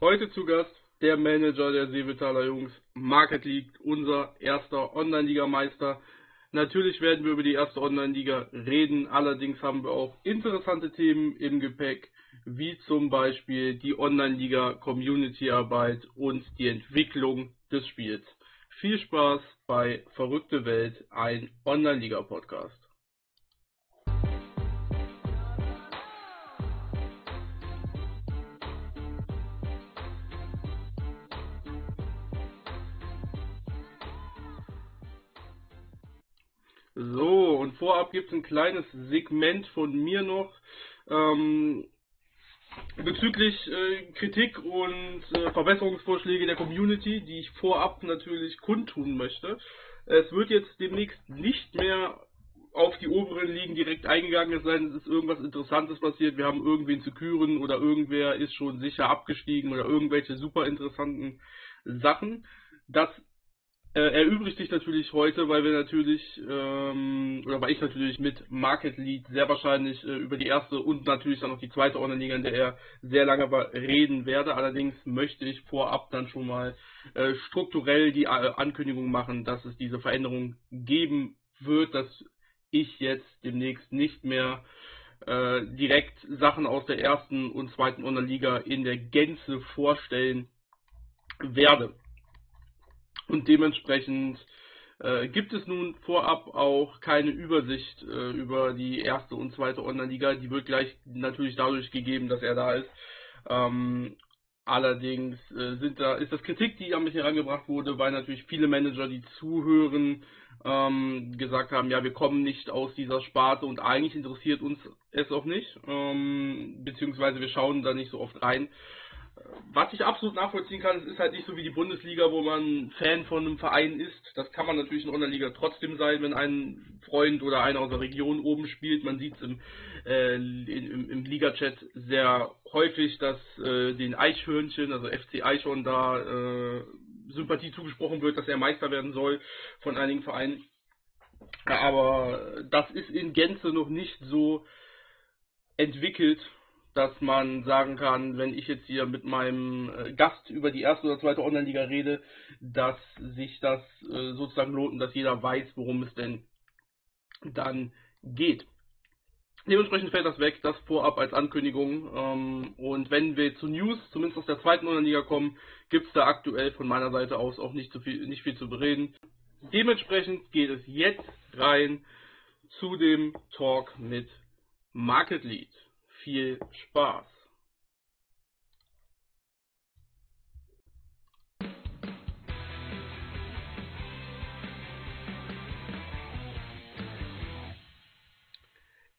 Heute zu Gast der Manager der Seevitaler Jungs, Market League, unser erster Online-Liga-Meister. Natürlich werden wir über die erste Online-Liga reden, allerdings haben wir auch interessante Themen im Gepäck, wie zum Beispiel die Online-Liga, Community-Arbeit und die Entwicklung des Spiels. Viel Spaß bei Verrückte Welt, ein Online-Liga-Podcast. Vorab gibt es ein kleines Segment von mir noch ähm, bezüglich äh, Kritik und äh, Verbesserungsvorschläge der Community, die ich vorab natürlich kundtun möchte. Es wird jetzt demnächst nicht mehr auf die oberen Ligen direkt eingegangen sein, es ist irgendwas Interessantes passiert, wir haben irgendwen zu küren oder irgendwer ist schon sicher abgestiegen oder irgendwelche super interessanten Sachen. Das erübrigt sich natürlich heute, weil wir natürlich, ähm, oder weil ich natürlich mit Market Lead sehr wahrscheinlich äh, über die erste und natürlich dann noch die zweite Online-Liga, in der er sehr lange reden werde. Allerdings möchte ich vorab dann schon mal äh, strukturell die äh, Ankündigung machen, dass es diese Veränderung geben wird, dass ich jetzt demnächst nicht mehr äh, direkt Sachen aus der ersten und zweiten Online-Liga in der Gänze vorstellen werde. Und dementsprechend äh, gibt es nun vorab auch keine Übersicht äh, über die erste und zweite Online-Liga. Die wird gleich natürlich dadurch gegeben, dass er da ist. Ähm, allerdings äh, sind da, ist das Kritik, die an mich herangebracht wurde, weil natürlich viele Manager, die zuhören, ähm, gesagt haben, ja, wir kommen nicht aus dieser Sparte und eigentlich interessiert uns es auch nicht, ähm, beziehungsweise wir schauen da nicht so oft rein. Was ich absolut nachvollziehen kann, es ist halt nicht so wie die Bundesliga, wo man Fan von einem Verein ist. Das kann man natürlich in der Online-Liga trotzdem sein, wenn ein Freund oder einer aus der Region oben spielt. Man sieht es im, äh, im, im Liga-Chat sehr häufig, dass äh, den Eichhörnchen, also FC Eichhorn, da äh, Sympathie zugesprochen wird, dass er Meister werden soll von einigen Vereinen. Aber das ist in Gänze noch nicht so entwickelt dass man sagen kann, wenn ich jetzt hier mit meinem äh, Gast über die erste oder zweite Online-Liga rede, dass sich das äh, sozusagen lohnt und dass jeder weiß, worum es denn dann geht. Dementsprechend fällt das weg, das vorab als Ankündigung. Ähm, und wenn wir zu News, zumindest aus der zweiten Online-Liga kommen, gibt es da aktuell von meiner Seite aus auch nicht, so viel, nicht viel zu bereden. Dementsprechend geht es jetzt rein zu dem Talk mit Market Lead viel Spaß!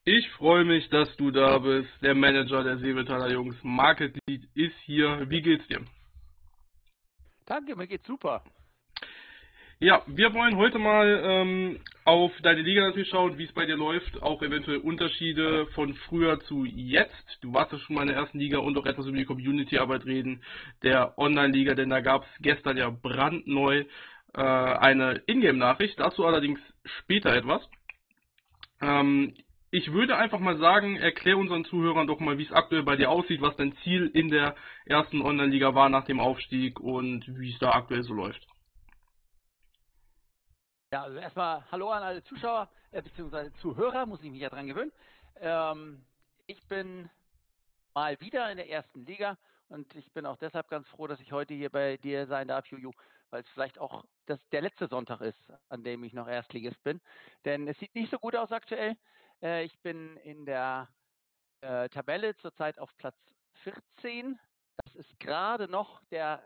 Ich freue mich, dass du da bist. Der Manager der Seebetaler Jungs, Market Lead, ist hier. Wie geht's dir? Danke, mir geht's super. Ja, wir wollen heute mal ähm, auf deine Liga natürlich schauen, wie es bei dir läuft, auch eventuell Unterschiede von früher zu jetzt. Du warst ja schon mal in der ersten Liga und auch etwas über die Community-Arbeit reden der Online-Liga, denn da gab es gestern ja brandneu äh, eine Ingame-Nachricht, dazu allerdings später etwas. Ähm, ich würde einfach mal sagen, erklär unseren Zuhörern doch mal, wie es aktuell bei dir aussieht, was dein Ziel in der ersten Online-Liga war nach dem Aufstieg und wie es da aktuell so läuft. Ja, also erstmal Hallo an alle Zuschauer äh, bzw. Zuhörer, muss ich mich ja dran gewöhnen. Ähm, ich bin mal wieder in der ersten Liga und ich bin auch deshalb ganz froh, dass ich heute hier bei dir sein darf, Juju, weil es vielleicht auch das, der letzte Sonntag ist, an dem ich noch Erstligist bin. Denn es sieht nicht so gut aus aktuell. Äh, ich bin in der äh, Tabelle zurzeit auf Platz 14. Das ist gerade noch der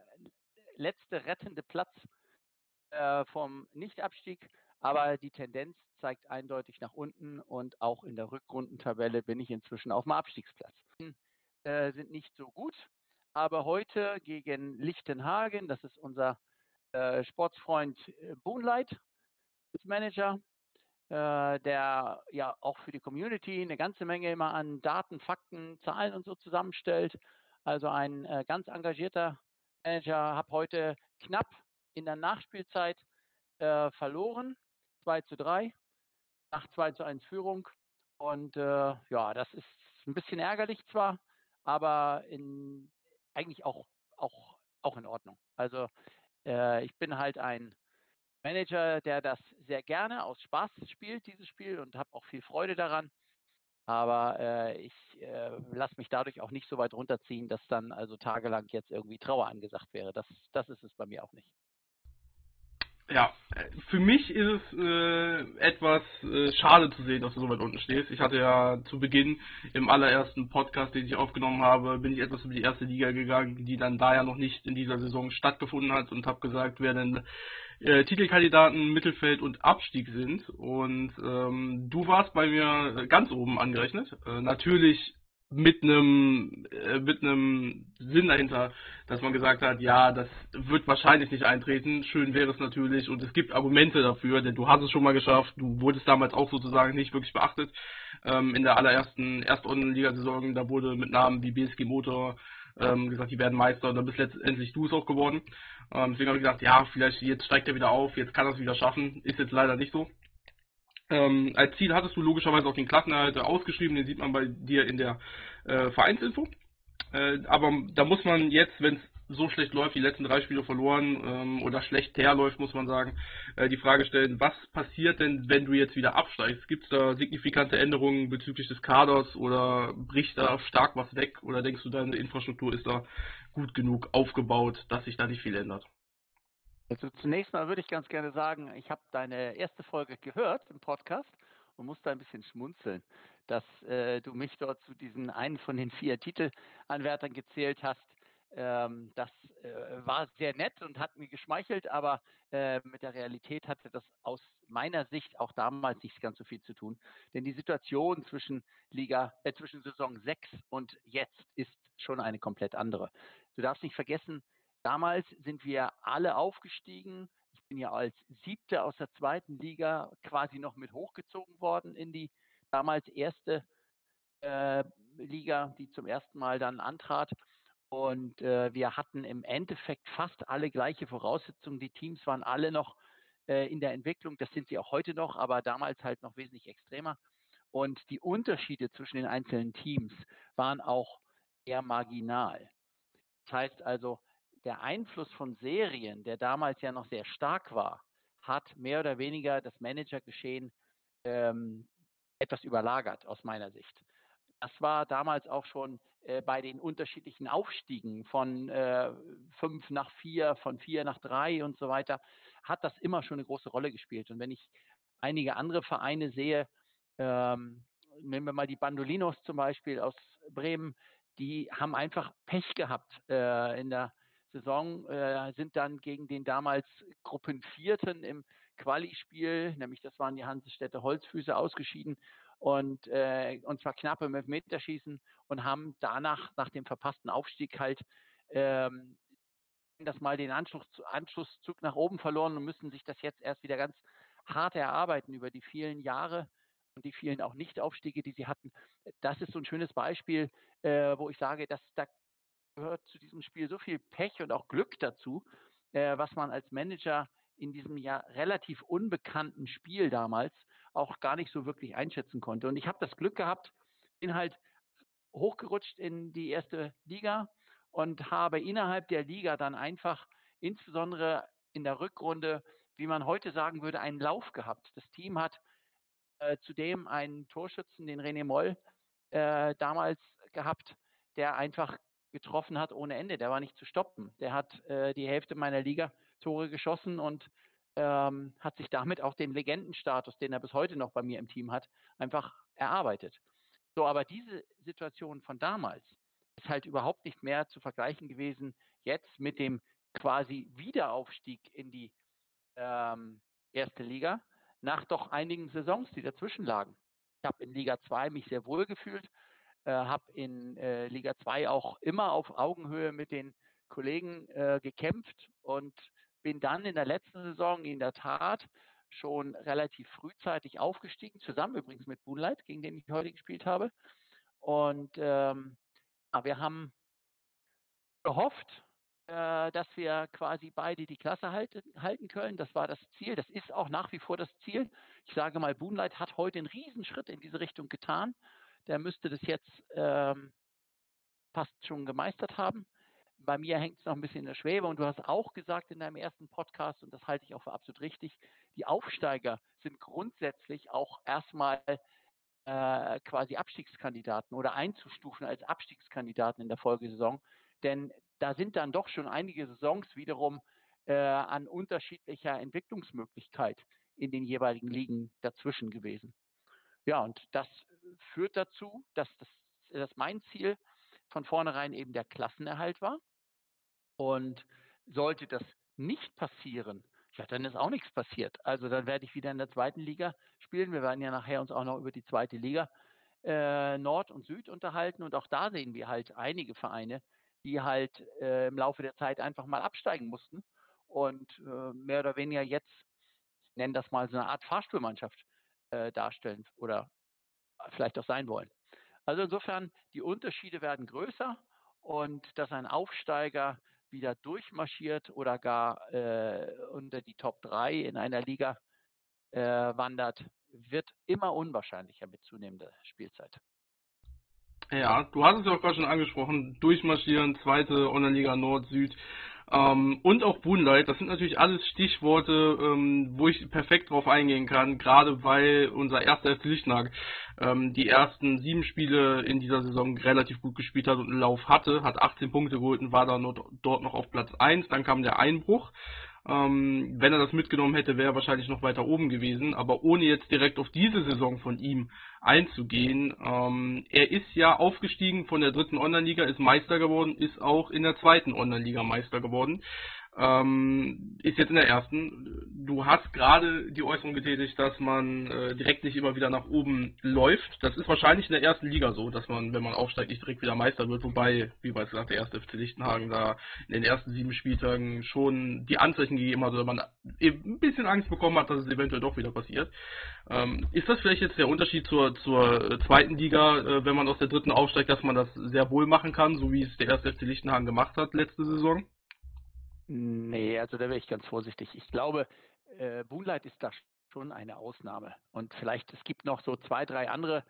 letzte rettende Platz äh, vom Nichtabstieg, aber die Tendenz zeigt eindeutig nach unten und auch in der Rückrundentabelle bin ich inzwischen auf dem Abstiegsplatz. Äh, sind nicht so gut, aber heute gegen Lichtenhagen, das ist unser äh, Sportsfreund äh, Boonlight, Manager, äh, der ja auch für die Community eine ganze Menge immer an Daten, Fakten, Zahlen und so zusammenstellt. Also ein äh, ganz engagierter Manager, habe heute knapp in der Nachspielzeit äh, verloren, 2 zu 3, nach 2 zu 1 Führung. Und äh, ja, das ist ein bisschen ärgerlich zwar, aber in, eigentlich auch, auch bin halt ein Manager, der das sehr gerne aus Spaß spielt, dieses Spiel, und habe auch viel Freude daran. Aber äh, ich äh, lasse mich dadurch auch nicht so weit runterziehen, dass dann also tagelang jetzt irgendwie Trauer angesagt wäre. Das, das ist es bei mir auch nicht. Ja, für mich ist es äh, etwas äh, schade zu sehen, dass du so weit unten stehst. Ich hatte ja zu Beginn im allerersten Podcast, den ich aufgenommen habe, bin ich etwas über die erste Liga gegangen, die dann da ja noch nicht in dieser Saison stattgefunden hat und habe gesagt, wer denn äh, Titelkandidaten Mittelfeld und Abstieg sind. Und ähm, du warst bei mir ganz oben angerechnet. Äh, natürlich mit einem äh, mit einem Sinn dahinter, dass man gesagt hat, ja, das wird wahrscheinlich nicht eintreten. Schön wäre es natürlich und es gibt Argumente dafür, denn du hast es schon mal geschafft. Du wurdest damals auch sozusagen nicht wirklich beachtet. Ähm, in der allerersten Erstrundenligasaison, da wurde mit Namen wie BSG Motor ähm, gesagt, die werden Meister und dann bist letztendlich du es auch geworden. Ähm, deswegen habe ich gesagt, ja, vielleicht jetzt steigt er wieder auf, jetzt kann er es wieder schaffen. Ist jetzt leider nicht so. Ähm, als Ziel hattest du logischerweise auch den Klassenerhalt ausgeschrieben, den sieht man bei dir in der äh, Vereinsinfo. Äh, aber da muss man jetzt, wenn es so schlecht läuft, die letzten drei Spiele verloren ähm, oder schlecht herläuft, muss man sagen, äh, die Frage stellen, was passiert denn, wenn du jetzt wieder absteigst? Gibt es da signifikante Änderungen bezüglich des Kaders oder bricht da stark was weg oder denkst du, deine Infrastruktur ist da gut genug aufgebaut, dass sich da nicht viel ändert? Also zunächst mal würde ich ganz gerne sagen, ich habe deine erste Folge gehört im Podcast und musste ein bisschen schmunzeln, dass äh, du mich dort zu diesen einen von den vier Titelanwärtern gezählt hast. Ähm, das äh, war sehr nett und hat mir geschmeichelt, aber äh, mit der Realität hatte das aus meiner Sicht auch damals nicht ganz so viel zu tun. Denn die Situation zwischen Liga, äh, zwischen Saison 6 und jetzt ist schon eine komplett andere. Du darfst nicht vergessen, Damals sind wir alle aufgestiegen. Ich bin ja als Siebter aus der zweiten Liga quasi noch mit hochgezogen worden in die damals erste äh, Liga, die zum ersten Mal dann antrat. Und äh, wir hatten im Endeffekt fast alle gleiche Voraussetzungen. Die Teams waren alle noch äh, in der Entwicklung. Das sind sie auch heute noch, aber damals halt noch wesentlich extremer. Und die Unterschiede zwischen den einzelnen Teams waren auch eher marginal. Das heißt also, der Einfluss von Serien, der damals ja noch sehr stark war, hat mehr oder weniger das Managergeschehen ähm, etwas überlagert aus meiner Sicht. Das war damals auch schon äh, bei den unterschiedlichen Aufstiegen von äh, fünf nach vier, von vier nach drei und so weiter, hat das immer schon eine große Rolle gespielt. Und wenn ich einige andere Vereine sehe, ähm, nehmen wir mal die Bandolinos zum Beispiel aus Bremen, die haben einfach Pech gehabt äh, in der Saison, äh, sind dann gegen den damals Gruppenvierten im Quali-Spiel, nämlich das waren die Hansestädte Holzfüße, ausgeschieden und, äh, und zwar knapp im Elfmeterschießen und haben danach, nach dem verpassten Aufstieg halt ähm, das mal den Anschluss, Anschlusszug nach oben verloren und müssen sich das jetzt erst wieder ganz hart erarbeiten über die vielen Jahre und die vielen auch Nicht-Aufstiege, die sie hatten. Das ist so ein schönes Beispiel, äh, wo ich sage, dass da gehört zu diesem Spiel so viel Pech und auch Glück dazu, äh, was man als Manager in diesem ja relativ unbekannten Spiel damals auch gar nicht so wirklich einschätzen konnte. Und ich habe das Glück gehabt, bin halt hochgerutscht in die erste Liga und habe innerhalb der Liga dann einfach insbesondere in der Rückrunde, wie man heute sagen würde, einen Lauf gehabt. Das Team hat äh, zudem einen Torschützen, den René Moll, äh, damals gehabt, der einfach getroffen hat ohne Ende. Der war nicht zu stoppen. Der hat äh, die Hälfte meiner Liga Tore geschossen und ähm, hat sich damit auch den Legendenstatus, den er bis heute noch bei mir im Team hat, einfach erarbeitet. So, aber diese Situation von damals ist halt überhaupt nicht mehr zu vergleichen gewesen jetzt mit dem quasi Wiederaufstieg in die ähm, erste Liga nach doch einigen Saisons, die dazwischen lagen. Ich habe in Liga 2 mich sehr wohl gefühlt, äh, habe in äh, Liga 2 auch immer auf Augenhöhe mit den Kollegen äh, gekämpft und bin dann in der letzten Saison in der Tat schon relativ frühzeitig aufgestiegen, zusammen übrigens mit Moonlight, gegen den ich heute gespielt habe. Und ähm, wir haben gehofft, äh, dass wir quasi beide die Klasse halten, halten können. Das war das Ziel. Das ist auch nach wie vor das Ziel. Ich sage mal, Boonlight hat heute einen Riesenschritt in diese Richtung getan der müsste das jetzt ähm, fast schon gemeistert haben. bei mir hängt es noch ein bisschen in der Schwebe und du hast auch gesagt in deinem ersten Podcast, und das halte ich auch für absolut richtig, die Aufsteiger sind grundsätzlich auch erstmal äh, quasi Abstiegskandidaten oder einzustufen als Abstiegskandidaten in der Folgesaison. Denn da sind dann doch schon einige Saisons wiederum äh, an unterschiedlicher Entwicklungsmöglichkeit in den jeweiligen Ligen dazwischen gewesen. Ja, und das führt dazu, dass, das, dass mein Ziel von vornherein eben der Klassenerhalt war. Und sollte das nicht passieren, ja, dann ist auch nichts passiert. Also dann werde ich wieder in der zweiten Liga spielen. Wir werden ja nachher uns auch noch über die zweite Liga äh, Nord und Süd unterhalten. Und auch da sehen wir halt einige Vereine, die halt äh, im Laufe der Zeit einfach mal absteigen mussten und äh, mehr oder weniger jetzt, ich nenne das mal so eine Art Fahrstuhlmannschaft äh, darstellen oder vielleicht auch sein wollen. Also insofern, die Unterschiede werden größer und dass ein Aufsteiger wieder durchmarschiert oder gar äh, unter die Top 3 in einer Liga äh, wandert, wird immer unwahrscheinlicher mit zunehmender Spielzeit. Ja, du hast es ja auch gerade schon angesprochen, durchmarschieren, zweite Online-Liga Nord, Süd ähm, und auch Boonlight, das sind natürlich alles Stichworte, ähm, wo ich perfekt drauf eingehen kann, gerade weil unser erster FC Lichtnag ähm, die ersten sieben Spiele in dieser Saison relativ gut gespielt hat und einen Lauf hatte, hat 18 Punkte geholt und war dann dort noch auf Platz 1, dann kam der Einbruch ähm, wenn er das mitgenommen hätte, wäre er wahrscheinlich noch weiter oben gewesen. Aber ohne jetzt direkt auf diese Saison von ihm einzugehen, ähm, er ist ja aufgestiegen von der dritten Online-Liga, ist Meister geworden, ist auch in der zweiten Online-Liga Meister geworden ähm, ist jetzt in der ersten. Du hast gerade die Äußerung getätigt, dass man äh, direkt nicht immer wieder nach oben läuft. Das ist wahrscheinlich in der ersten Liga so, dass man, wenn man aufsteigt, nicht direkt wieder Meister wird. Wobei, wie bereits gesagt, der erste FC Lichtenhagen da in den ersten sieben Spieltagen schon die Anzeichen gegeben hat, oder man eben ein bisschen Angst bekommen hat, dass es eventuell doch wieder passiert. Ähm, ist das vielleicht jetzt der Unterschied zur, zur äh, zweiten Liga, äh, wenn man aus der dritten aufsteigt, dass man das sehr wohl machen kann, so wie es der erste FC Lichtenhagen gemacht hat letzte Saison? Nee, also da wäre ich ganz vorsichtig. Ich glaube, äh, Moonlight ist da schon eine Ausnahme. Und vielleicht, es gibt noch so zwei, drei andere,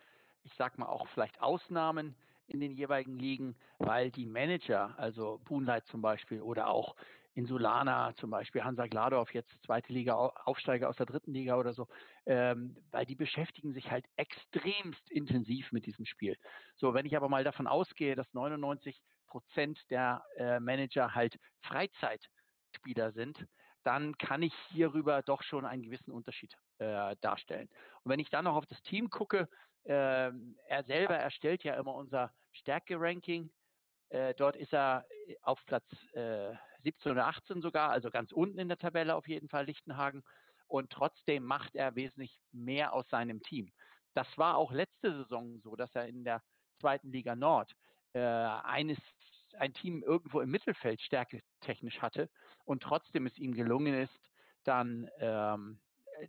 ich sag mal auch vielleicht Ausnahmen in den jeweiligen Ligen, weil die Manager, also Moonlight zum Beispiel oder auch Insulana zum Beispiel, Hansa Gladorf, jetzt zweite Liga, Aufsteiger aus der dritten Liga oder so, ähm, weil die beschäftigen sich halt extremst intensiv mit diesem Spiel. So, wenn ich aber mal davon ausgehe, dass 99 Prozent der äh, Manager halt Freizeitspieler sind, dann kann ich hierüber doch schon einen gewissen Unterschied äh, darstellen. Und wenn ich dann noch auf das Team gucke, äh, er selber erstellt ja immer unser Stärke-Ranking. Äh, dort ist er äh, auf Platz 17 oder 18 sogar, also ganz unten in der Tabelle auf jeden Fall Lichtenhagen. Und trotzdem macht er wesentlich mehr aus seinem Team. Das war auch letzte Saison so, dass er in der zweiten Liga Nord äh, eines ein Team irgendwo im Mittelfeld stärke technisch hatte und trotzdem es ihm gelungen ist, dann ähm, äh,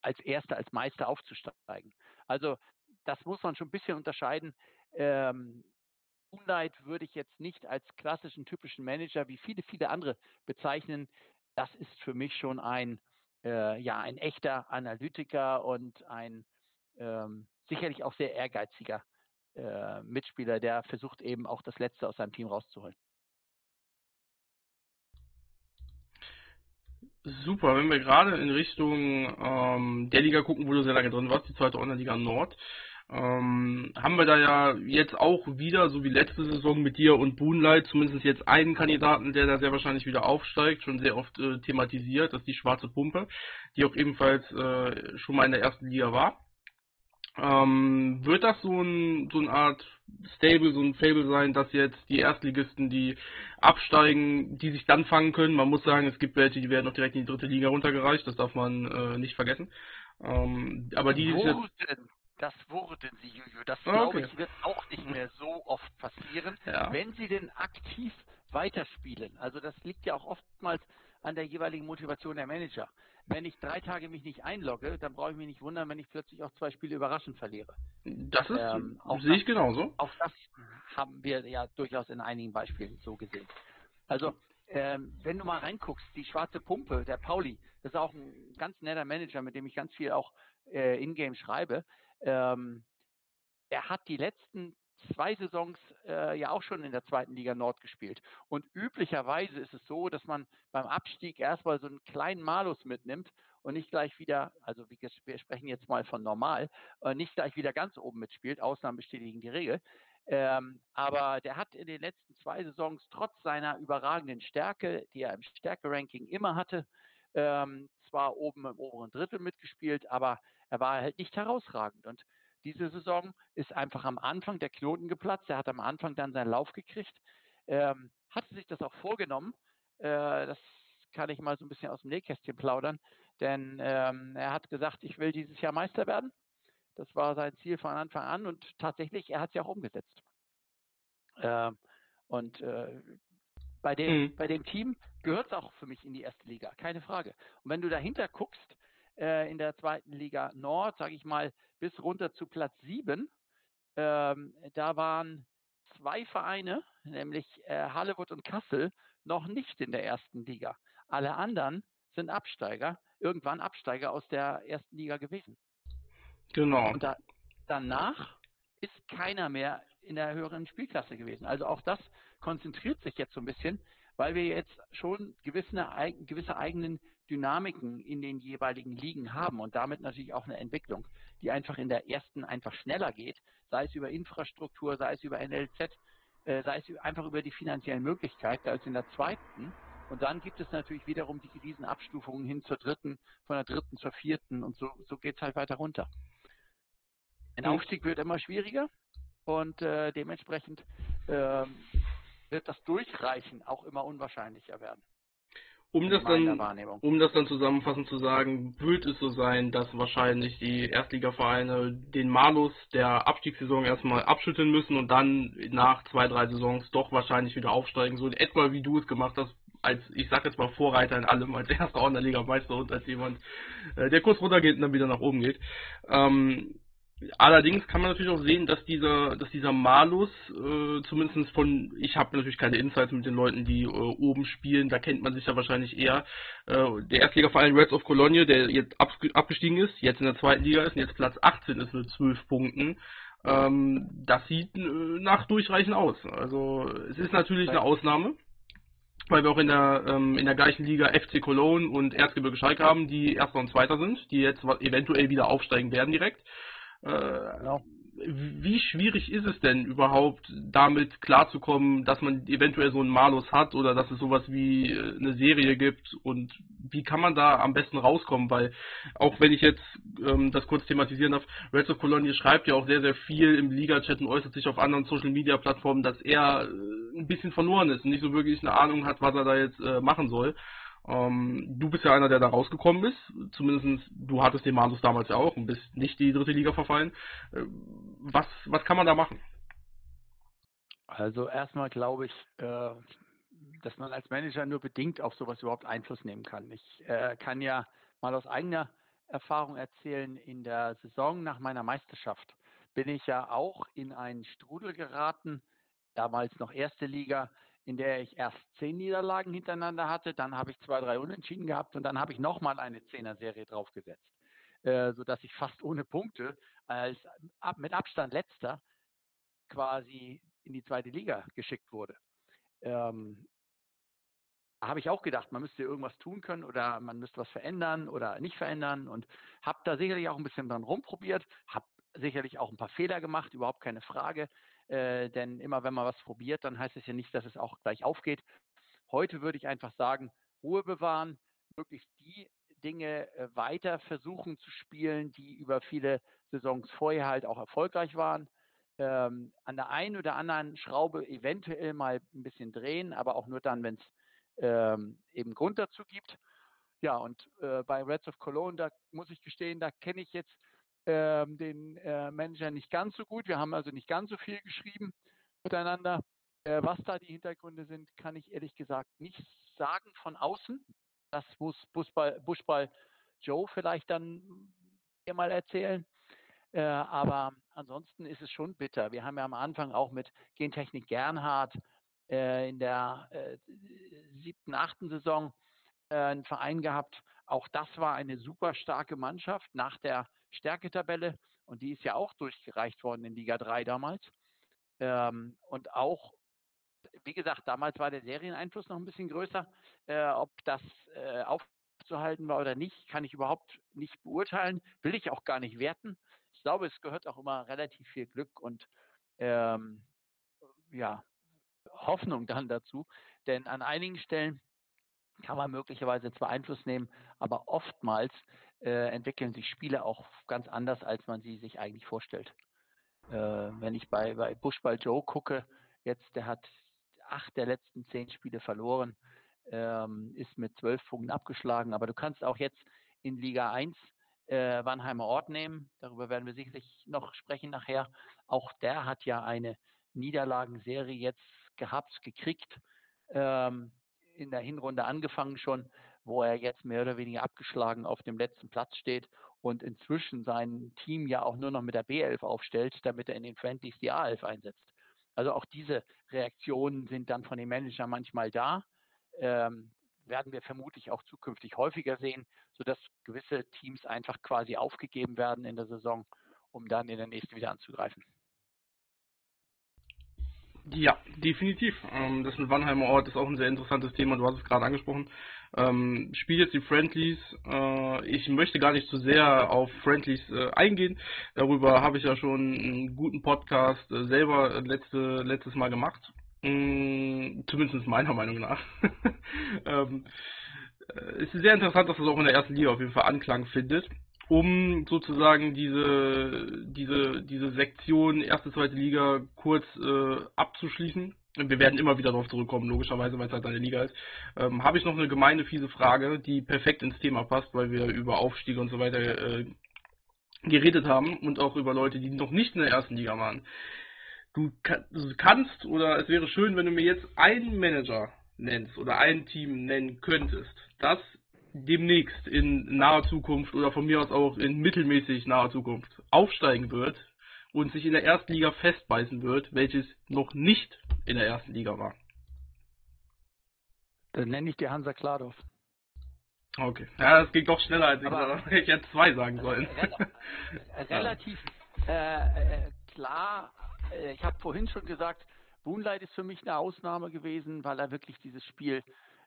als Erster, als Meister aufzusteigen. Also das muss man schon ein bisschen unterscheiden. Ähm, Moonlight würde ich jetzt nicht als klassischen typischen Manager wie viele, viele andere bezeichnen. Das ist für mich schon ein, äh, ja, ein echter Analytiker und ein ähm, sicherlich auch sehr ehrgeiziger äh, Mitspieler, der versucht eben auch das Letzte aus seinem Team rauszuholen. Super, wenn wir gerade in Richtung ähm, der Liga gucken, wo du sehr lange drin warst, die zweite Online-Liga Nord, ähm, haben wir da ja jetzt auch wieder, so wie letzte Saison mit dir und Boonlight, zumindest jetzt einen Kandidaten, der da sehr wahrscheinlich wieder aufsteigt, schon sehr oft äh, thematisiert, das ist die Schwarze Pumpe, die auch ebenfalls äh, schon mal in der ersten Liga war. Ähm, wird das so, ein, so eine Art Stable, so ein Fable sein, dass jetzt die Erstligisten, die absteigen, die sich dann fangen können? Man muss sagen, es gibt welche, die werden noch direkt in die dritte Liga runtergereicht, das darf man äh, nicht vergessen. Ähm, aber die wurden, das wurden sie, Juju. Das ah, glaube ich wird auch nicht mehr so oft passieren, ja. wenn sie denn aktiv weiterspielen. Also das liegt ja auch oftmals an der jeweiligen Motivation der Manager wenn ich drei Tage mich nicht einlogge, dann brauche ich mich nicht wundern, wenn ich plötzlich auch zwei Spiele überraschend verliere. Das ist, ähm, sehe ich genauso. Auch das haben wir ja durchaus in einigen Beispielen so gesehen. Also, ähm, wenn du mal reinguckst, die schwarze Pumpe, der Pauli, das ist auch ein ganz netter Manager, mit dem ich ganz viel auch äh, in-game schreibe. Ähm, er hat die letzten zwei Saisons äh, ja auch schon in der zweiten Liga Nord gespielt. Und üblicherweise ist es so, dass man beim Abstieg erstmal so einen kleinen Malus mitnimmt und nicht gleich wieder, also wir sprechen jetzt mal von normal, äh, nicht gleich wieder ganz oben mitspielt. Ausnahmen bestätigen die Regel. Ähm, aber der hat in den letzten zwei Saisons trotz seiner überragenden Stärke, die er im Stärke-Ranking immer hatte, ähm, zwar oben im oberen Drittel mitgespielt, aber er war halt nicht herausragend. Und diese Saison ist einfach am Anfang der Knoten geplatzt. Er hat am Anfang dann seinen Lauf gekriegt, ähm, hatte sich das auch vorgenommen. Äh, das kann ich mal so ein bisschen aus dem Nähkästchen plaudern, denn ähm, er hat gesagt, ich will dieses Jahr Meister werden. Das war sein Ziel von Anfang an und tatsächlich, er hat es ja auch umgesetzt. Ähm, und äh, bei, dem, mhm. bei dem Team gehört es auch für mich in die erste Liga, keine Frage. Und wenn du dahinter guckst, äh, in der zweiten Liga Nord, sage ich mal, bis runter zu Platz 7, ähm, da waren zwei Vereine, nämlich äh, Hallewood und Kassel, noch nicht in der ersten Liga. Alle anderen sind Absteiger, irgendwann Absteiger aus der ersten Liga gewesen. Genau. Und da, danach ist keiner mehr in der höheren Spielklasse gewesen. Also auch das konzentriert sich jetzt so ein bisschen, weil wir jetzt schon gewisse, gewisse eigenen Dynamiken in den jeweiligen Ligen haben und damit natürlich auch eine Entwicklung, die einfach in der ersten einfach schneller geht, sei es über Infrastruktur, sei es über NLZ, äh, sei es einfach über die finanziellen Möglichkeiten als in der zweiten. Und dann gibt es natürlich wiederum die Riesenabstufungen hin zur dritten, von der dritten zur vierten und so, so geht es halt weiter runter. Ein Aufstieg wird immer schwieriger und äh, dementsprechend äh, wird das Durchreichen auch immer unwahrscheinlicher werden. Um das, dann, um das dann zusammenfassend zu sagen, wird es so sein, dass wahrscheinlich die Erstligavereine den Malus der Abstiegssaison erstmal abschütteln müssen und dann nach zwei, drei Saisons doch wahrscheinlich wieder aufsteigen, so in etwa wie du es gemacht hast, als, ich sag jetzt mal Vorreiter in allem, als erster Online-Liga-Meister und als jemand, äh, der kurz runtergeht und dann wieder nach oben geht. Ähm, Allerdings kann man natürlich auch sehen, dass dieser, dass dieser Malus, äh, zumindest von, ich habe natürlich keine Insights mit den Leuten, die äh, oben spielen, da kennt man sich ja wahrscheinlich eher. Äh, der Erstligaverein Reds of Cologne, der jetzt abgestiegen ist, jetzt in der zweiten Liga ist und jetzt Platz 18 ist mit 12 Punkten. Ähm, das sieht äh, nach Durchreichen aus. Also es ist natürlich eine Ausnahme weil wir auch in der ähm, in der gleichen Liga FC Cologne und Erzgebirge Schalke haben, die Erster und Zweiter sind, die jetzt eventuell wieder aufsteigen werden direkt. Genau. Wie schwierig ist es denn überhaupt, damit klarzukommen, dass man eventuell so einen Malus hat oder dass es sowas wie äh, eine Serie gibt und wie kann man da am besten rauskommen? Weil auch wenn ich jetzt ähm, das kurz thematisieren darf, Reds of Cologne schreibt ja auch sehr, sehr viel im Liga-Chat und äußert sich auf anderen Social-Media-Plattformen, dass er äh, ein bisschen verloren ist und nicht so wirklich eine Ahnung hat, was er da jetzt äh, machen soll. Ähm, du bist ja einer, der da rausgekommen ist. Zumindest du hattest den Manus damals ja auch und bist nicht die dritte Liga verfallen. Äh, was, was kann man da machen? Also erstmal glaube ich, äh, dass man als Manager nur bedingt auf sowas überhaupt Einfluss nehmen kann. Ich äh, kann ja mal aus eigener Erfahrung erzählen, in der Saison nach meiner Meisterschaft bin ich ja auch in einen Strudel geraten, damals noch erste Liga, in der ich erst zehn Niederlagen hintereinander hatte, dann habe ich zwei, drei Unentschieden gehabt und dann habe ich nochmal eine Zehner-Serie draufgesetzt, äh, sodass ich fast ohne Punkte als ab, mit Abstand letzter quasi in die zweite Liga geschickt wurde. Ähm, habe ich auch gedacht, man müsste irgendwas tun können oder man müsste was verändern oder nicht verändern und habe da sicherlich auch ein bisschen dran rumprobiert, habe sicherlich auch ein paar Fehler gemacht, überhaupt keine Frage. Äh, denn immer wenn man was probiert, dann heißt es ja nicht, dass es auch gleich aufgeht. Heute würde ich einfach sagen, Ruhe bewahren, möglichst die Dinge äh, weiter versuchen zu spielen, die über viele Saisons vorher halt auch erfolgreich waren. Ähm, an der einen oder anderen Schraube eventuell mal ein bisschen drehen, aber auch nur dann, wenn es ähm, eben Grund dazu gibt. Ja, und äh, bei Reds of Cologne, da muss ich gestehen, da kenne ich jetzt ähm, den äh, Manager nicht ganz so gut. Wir haben also nicht ganz so viel geschrieben miteinander. Äh, was da die Hintergründe sind, kann ich ehrlich gesagt nicht sagen von außen. Das muss Buschball, Buschball Joe vielleicht dann dir mal erzählen. Äh, aber ansonsten ist es schon bitter. Wir haben ja am Anfang auch mit Gentechnik Gernhardt äh, in der äh, siebten, achten Saison äh, einen Verein gehabt. Auch das war eine super starke Mannschaft nach der Stärketabelle und die ist ja auch durchgereicht worden in Liga 3 damals. Ähm, und auch, wie gesagt, damals war der Serieneinfluss noch ein bisschen größer. Äh, ob das äh, aufzuhalten war oder nicht, kann ich überhaupt nicht beurteilen, will ich auch gar nicht werten. Ich glaube, es gehört auch immer relativ viel Glück und ähm, ja, Hoffnung dann dazu. Denn an einigen Stellen kann man möglicherweise zwar Einfluss nehmen, aber oftmals äh, entwickeln sich Spiele auch ganz anders, als man sie sich eigentlich vorstellt. Äh, wenn ich bei, bei Bushball Joe gucke, jetzt, der hat acht der letzten zehn Spiele verloren, ähm, ist mit zwölf Punkten abgeschlagen, aber du kannst auch jetzt in Liga 1 äh, Wannheimer Ort nehmen, darüber werden wir sicherlich noch sprechen nachher. Auch der hat ja eine Niederlagenserie jetzt gehabt, gekriegt. Ähm, in der Hinrunde angefangen schon, wo er jetzt mehr oder weniger abgeschlagen auf dem letzten Platz steht und inzwischen sein Team ja auch nur noch mit der B11 aufstellt, damit er in den Friendlies die A11 einsetzt. Also auch diese Reaktionen sind dann von den Managern manchmal da. Ähm, werden wir vermutlich auch zukünftig häufiger sehen, sodass gewisse Teams einfach quasi aufgegeben werden in der Saison, um dann in der nächsten wieder anzugreifen. Ja, definitiv. Ähm, das mit Wannheimer Ort ist auch ein sehr interessantes Thema. Du hast es gerade angesprochen. Ähm, spielt jetzt die Friendlies. Äh, ich möchte gar nicht zu sehr auf Friendlies äh, eingehen. Darüber habe ich ja schon einen guten Podcast äh, selber letzte, letztes Mal gemacht. Mm, zumindest meiner Meinung nach. ähm, äh, es ist sehr interessant, dass das auch in der ersten Liga auf jeden Fall Anklang findet um sozusagen diese, diese, diese Sektion erste, zweite Liga kurz äh, abzuschließen. Wir werden immer wieder darauf zurückkommen, logischerweise, weil es halt eine Liga ist. Ähm, Habe ich noch eine gemeine, fiese Frage, die perfekt ins Thema passt, weil wir über Aufstiege und so weiter äh, geredet haben und auch über Leute, die noch nicht in der ersten Liga waren. Du, du kannst, oder es wäre schön, wenn du mir jetzt einen Manager nennst oder ein Team nennen könntest, das demnächst in naher Zukunft oder von mir aus auch in mittelmäßig naher Zukunft aufsteigen wird und sich in der ersten Liga festbeißen wird, welches noch nicht in der ersten Liga war. Dann nenne ich dir Hansa Kladorf. Okay. Ja, das ging doch schneller, als ich, Aber, ich hätte zwei sagen sollen. Relativ äh, äh, klar. Äh, ich habe vorhin schon gesagt, Boonlight ist für mich eine Ausnahme gewesen, weil er wirklich dieses Spiel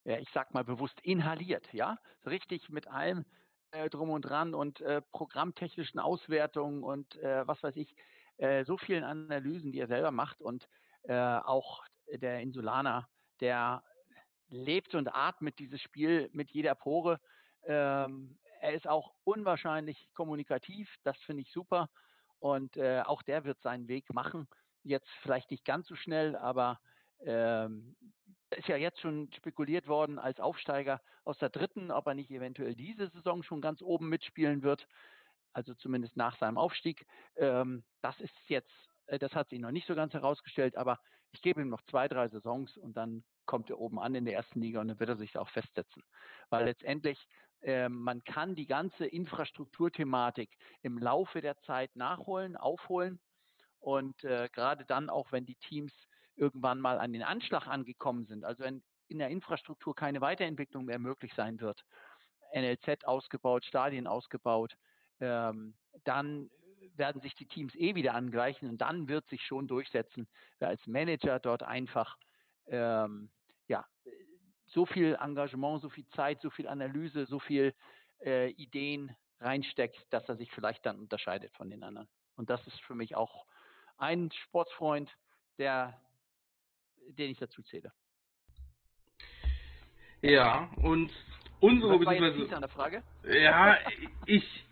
äh, ich sag mal bewusst inhaliert, ja, richtig mit allem äh, drum und dran und äh, programmtechnischen Auswertungen und äh, was weiß ich, äh, so vielen Analysen, die er selber macht und äh, auch der Insulaner, der lebt und atmet dieses Spiel mit jeder Pore. Ähm, er ist auch unwahrscheinlich kommunikativ, das finde ich super und auch der wird seinen Weg machen. Jetzt vielleicht nicht ganz so schnell, aber ähm, ist ja jetzt schon spekuliert worden als Aufsteiger aus der dritten, ob er nicht eventuell diese Saison schon ganz oben mitspielen wird. Also zumindest nach seinem Aufstieg. Ähm, das ist jetzt, äh, das hat sich noch nicht so ganz herausgestellt, aber ich gebe ihm noch zwei, drei Saisons und dann kommt er oben an in der ersten Liga und dann wird er sich auch festsetzen. Weil letztendlich äh, man kann die ganze Infrastrukturthematik im Laufe der Zeit nachholen, aufholen. Und äh, gerade dann auch, wenn die Teams irgendwann mal an den Anschlag angekommen sind, also wenn in der Infrastruktur keine Weiterentwicklung mehr möglich sein wird, NLZ ausgebaut, Stadien ausgebaut, ähm, dann werden sich die Teams eh wieder angleichen und dann wird sich schon durchsetzen, wer als Manager dort einfach ähm, ja, so viel Engagement, so viel Zeit, so viel Analyse, so viel äh, Ideen reinsteckt, dass er sich vielleicht dann unterscheidet von den anderen. Und das ist für mich auch ein Sportsfreund, der den ich dazu zähle. Ja, und unsere Frage? Ja, ich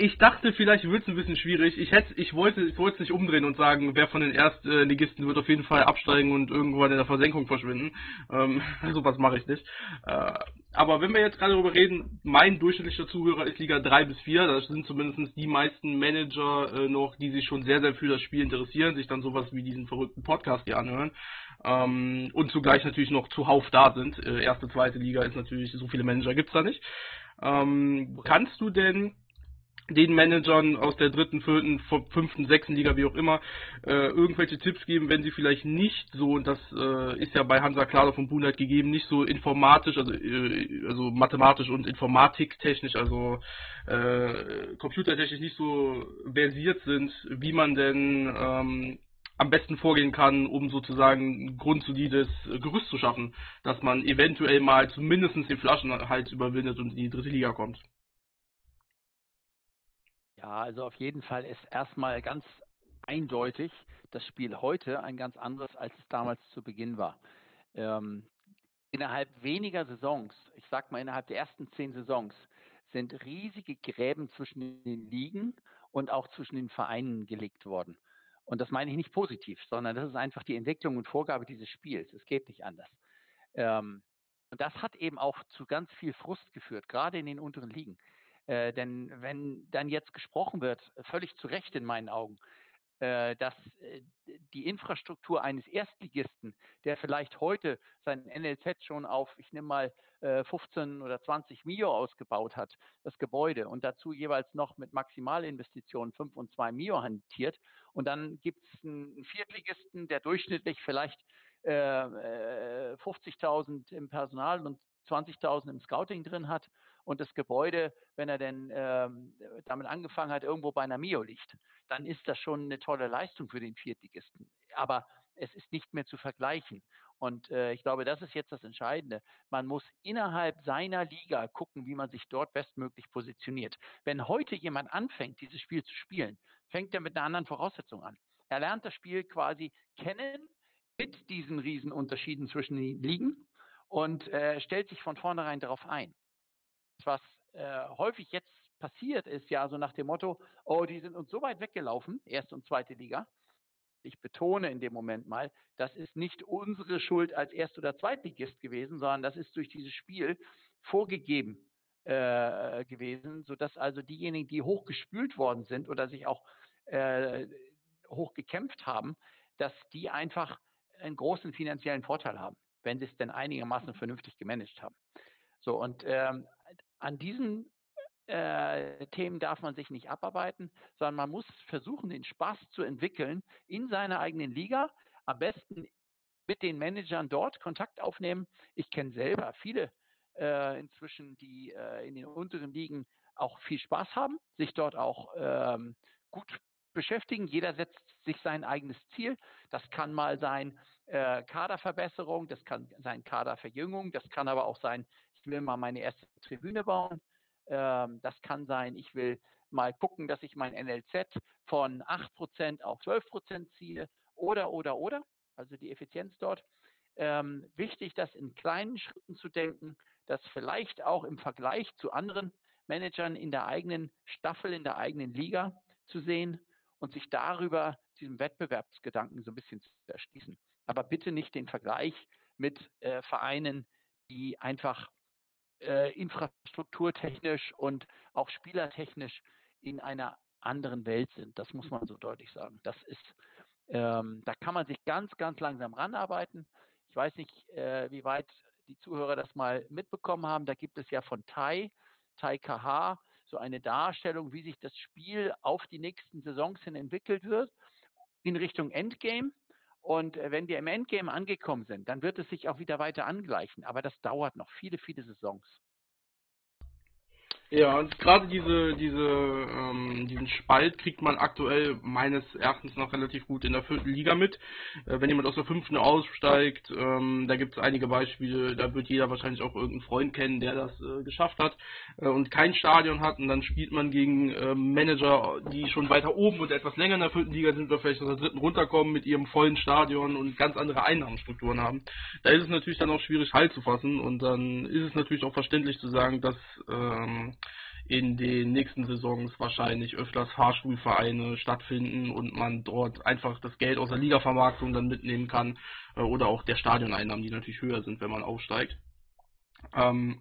ich dachte, vielleicht wird es ein bisschen schwierig. Ich hätte, ich wollte, ich wollte es nicht umdrehen und sagen, wer von den Erstligisten wird auf jeden Fall absteigen und irgendwann in der Versenkung verschwinden. Ähm, sowas mache ich nicht. Äh, aber wenn wir jetzt gerade darüber reden, mein durchschnittlicher Zuhörer ist Liga 3 bis 4. Das sind zumindest die meisten Manager äh, noch, die sich schon sehr, sehr für das Spiel interessieren, sich dann sowas wie diesen verrückten Podcast hier anhören. Ähm, und zugleich natürlich noch zuhauf da sind. Äh, erste, zweite Liga ist natürlich, so viele Manager gibt's da nicht. Ähm, kannst du denn den Managern aus der dritten, vierten, fünften, sechsten Liga, wie auch immer, äh, irgendwelche Tipps geben, wenn sie vielleicht nicht so, und das äh, ist ja bei Hansa Klado von Bunert gegeben, nicht so informatisch, also, äh, also mathematisch und informatiktechnisch, also äh, computertechnisch nicht so versiert sind, wie man denn ähm, am besten vorgehen kann, um sozusagen ein grundsolides Gerüst zu schaffen, dass man eventuell mal zumindest den Flaschenhals überwindet und in die dritte Liga kommt. Ja, also auf jeden Fall ist erstmal ganz eindeutig das Spiel heute ein ganz anderes, als es damals zu Beginn war. Ähm, innerhalb weniger Saisons, ich sag mal innerhalb der ersten zehn Saisons, sind riesige Gräben zwischen den Ligen und auch zwischen den Vereinen gelegt worden. Und das meine ich nicht positiv, sondern das ist einfach die Entwicklung und Vorgabe dieses Spiels. Es geht nicht anders. Ähm, und das hat eben auch zu ganz viel Frust geführt, gerade in den unteren Ligen. Äh, denn wenn dann jetzt gesprochen wird, völlig zu Recht in meinen Augen, dass äh, die Infrastruktur eines Erstligisten, der vielleicht heute sein NLZ schon auf, ich nehme mal 15 oder 20 Mio ausgebaut hat, das Gebäude, und dazu jeweils noch mit Maximalinvestitionen 5 und 2 Mio hantiert. Und dann gibt es einen Viertligisten, der durchschnittlich vielleicht 50.000 im Personal und 20.000 im Scouting drin hat und das Gebäude, wenn er denn ähm, damit angefangen hat, irgendwo bei einer Mio liegt, dann ist das schon eine tolle Leistung für den Viertligisten. Aber es ist nicht mehr zu vergleichen. Und äh, ich glaube, das ist jetzt das Entscheidende. Man muss innerhalb seiner Liga gucken, wie man sich dort bestmöglich positioniert. Wenn heute jemand anfängt, dieses Spiel zu spielen, fängt er mit einer anderen Voraussetzung an. Er lernt das Spiel quasi kennen mit diesen Riesenunterschieden zwischen den Ligen und äh, stellt sich von vornherein darauf ein. Was äh, häufig jetzt passiert ist, ja, so nach dem Motto, oh, die sind uns so weit weggelaufen, erste und zweite Liga. Ich betone in dem Moment mal, das ist nicht unsere Schuld als Erst- oder Zweitligist gewesen, sondern das ist durch dieses Spiel vorgegeben äh, gewesen, sodass also diejenigen, die hochgespült worden sind oder sich auch äh, hochgekämpft haben, dass die einfach einen großen finanziellen Vorteil haben wenn sie es denn einigermaßen vernünftig gemanagt haben. So, und ähm, an diesen äh, Themen darf man sich nicht abarbeiten, sondern man muss versuchen, den Spaß zu entwickeln in seiner eigenen Liga. Am besten mit den Managern dort Kontakt aufnehmen. Ich kenne selber viele äh, inzwischen, die äh, in den unteren Ligen auch viel Spaß haben, sich dort auch ähm, gut beschäftigen. Jeder setzt sich sein eigenes Ziel. Das kann mal sein äh, Kaderverbesserung, das kann sein Kaderverjüngung, das kann aber auch sein, ich will mal meine erste Tribüne bauen. Ähm, das kann sein, ich will mal gucken, dass ich mein NLZ von 8% auf 12% ziehe oder, oder, oder. Also die Effizienz dort. Ähm, wichtig, das in kleinen Schritten zu denken, das vielleicht auch im Vergleich zu anderen Managern in der eigenen Staffel, in der eigenen Liga zu sehen und sich darüber diesem Wettbewerbsgedanken so ein bisschen zu erschließen. Aber bitte nicht den Vergleich mit äh, Vereinen, die einfach äh, infrastrukturtechnisch und auch spielertechnisch in einer anderen Welt sind. Das muss man so deutlich sagen. Das ist, ähm, da kann man sich ganz, ganz langsam ranarbeiten. Ich weiß nicht, äh, wie weit die Zuhörer das mal mitbekommen haben. Da gibt es ja von Tai, Tai KH, so eine Darstellung, wie sich das Spiel auf die nächsten Saisons hin entwickelt wird in Richtung Endgame. Und äh, wenn wir im Endgame angekommen sind, dann wird es sich auch wieder weiter angleichen. Aber das dauert noch viele, viele Saisons. Ja, und gerade diese, diese, ähm, diesen Spalt kriegt man aktuell meines Erachtens noch relativ gut in der vierten Liga mit. Äh, wenn jemand aus der fünften aussteigt, ähm, da gibt es einige Beispiele, da wird jeder wahrscheinlich auch irgendeinen Freund kennen, der das äh, geschafft hat äh, und kein Stadion hat und dann spielt man gegen äh, Manager, die schon weiter oben und etwas länger in der vierten Liga sind oder vielleicht aus der dritten runterkommen mit ihrem vollen Stadion und ganz andere Einnahmenstrukturen haben. Da ist es natürlich dann auch schwierig Halt zu fassen und dann ist es natürlich auch verständlich zu sagen, dass ähm, in den nächsten Saisons wahrscheinlich öfters Fahrschulvereine stattfinden und man dort einfach das Geld aus der Ligavermarktung dann mitnehmen kann äh, oder auch der Stadioneinnahmen, die natürlich höher sind, wenn man aufsteigt. Ähm,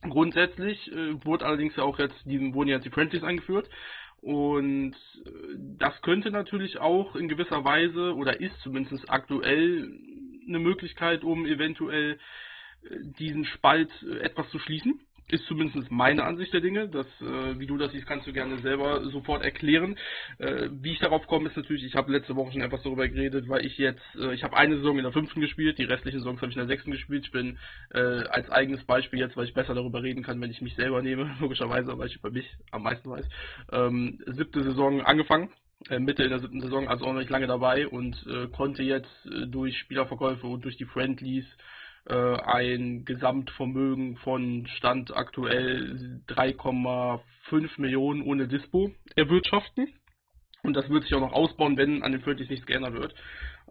grundsätzlich äh, wurde allerdings ja auch jetzt, die, wurden jetzt die Friendlies eingeführt und äh, das könnte natürlich auch in gewisser Weise oder ist zumindest aktuell eine Möglichkeit, um eventuell äh, diesen Spalt äh, etwas zu schließen ist zumindest meine Ansicht der Dinge. Das, äh, wie du das siehst, kannst du gerne selber sofort erklären. Äh, wie ich darauf komme, ist natürlich, ich habe letzte Woche schon etwas darüber geredet, weil ich jetzt, äh, ich habe eine Saison in der fünften gespielt, die restlichen Saisons habe ich in der sechsten gespielt. Ich bin äh, als eigenes Beispiel jetzt, weil ich besser darüber reden kann, wenn ich mich selber nehme, logischerweise, weil ich über mich am meisten weiß, ähm, siebte Saison angefangen äh, Mitte in der siebten Saison, also auch noch nicht lange dabei und äh, konnte jetzt äh, durch Spielerverkäufe und durch die Friendlies ein Gesamtvermögen von Stand aktuell 3,5 Millionen ohne Dispo erwirtschaften. Und das wird sich auch noch ausbauen, wenn an den Friendlies nichts geändert wird.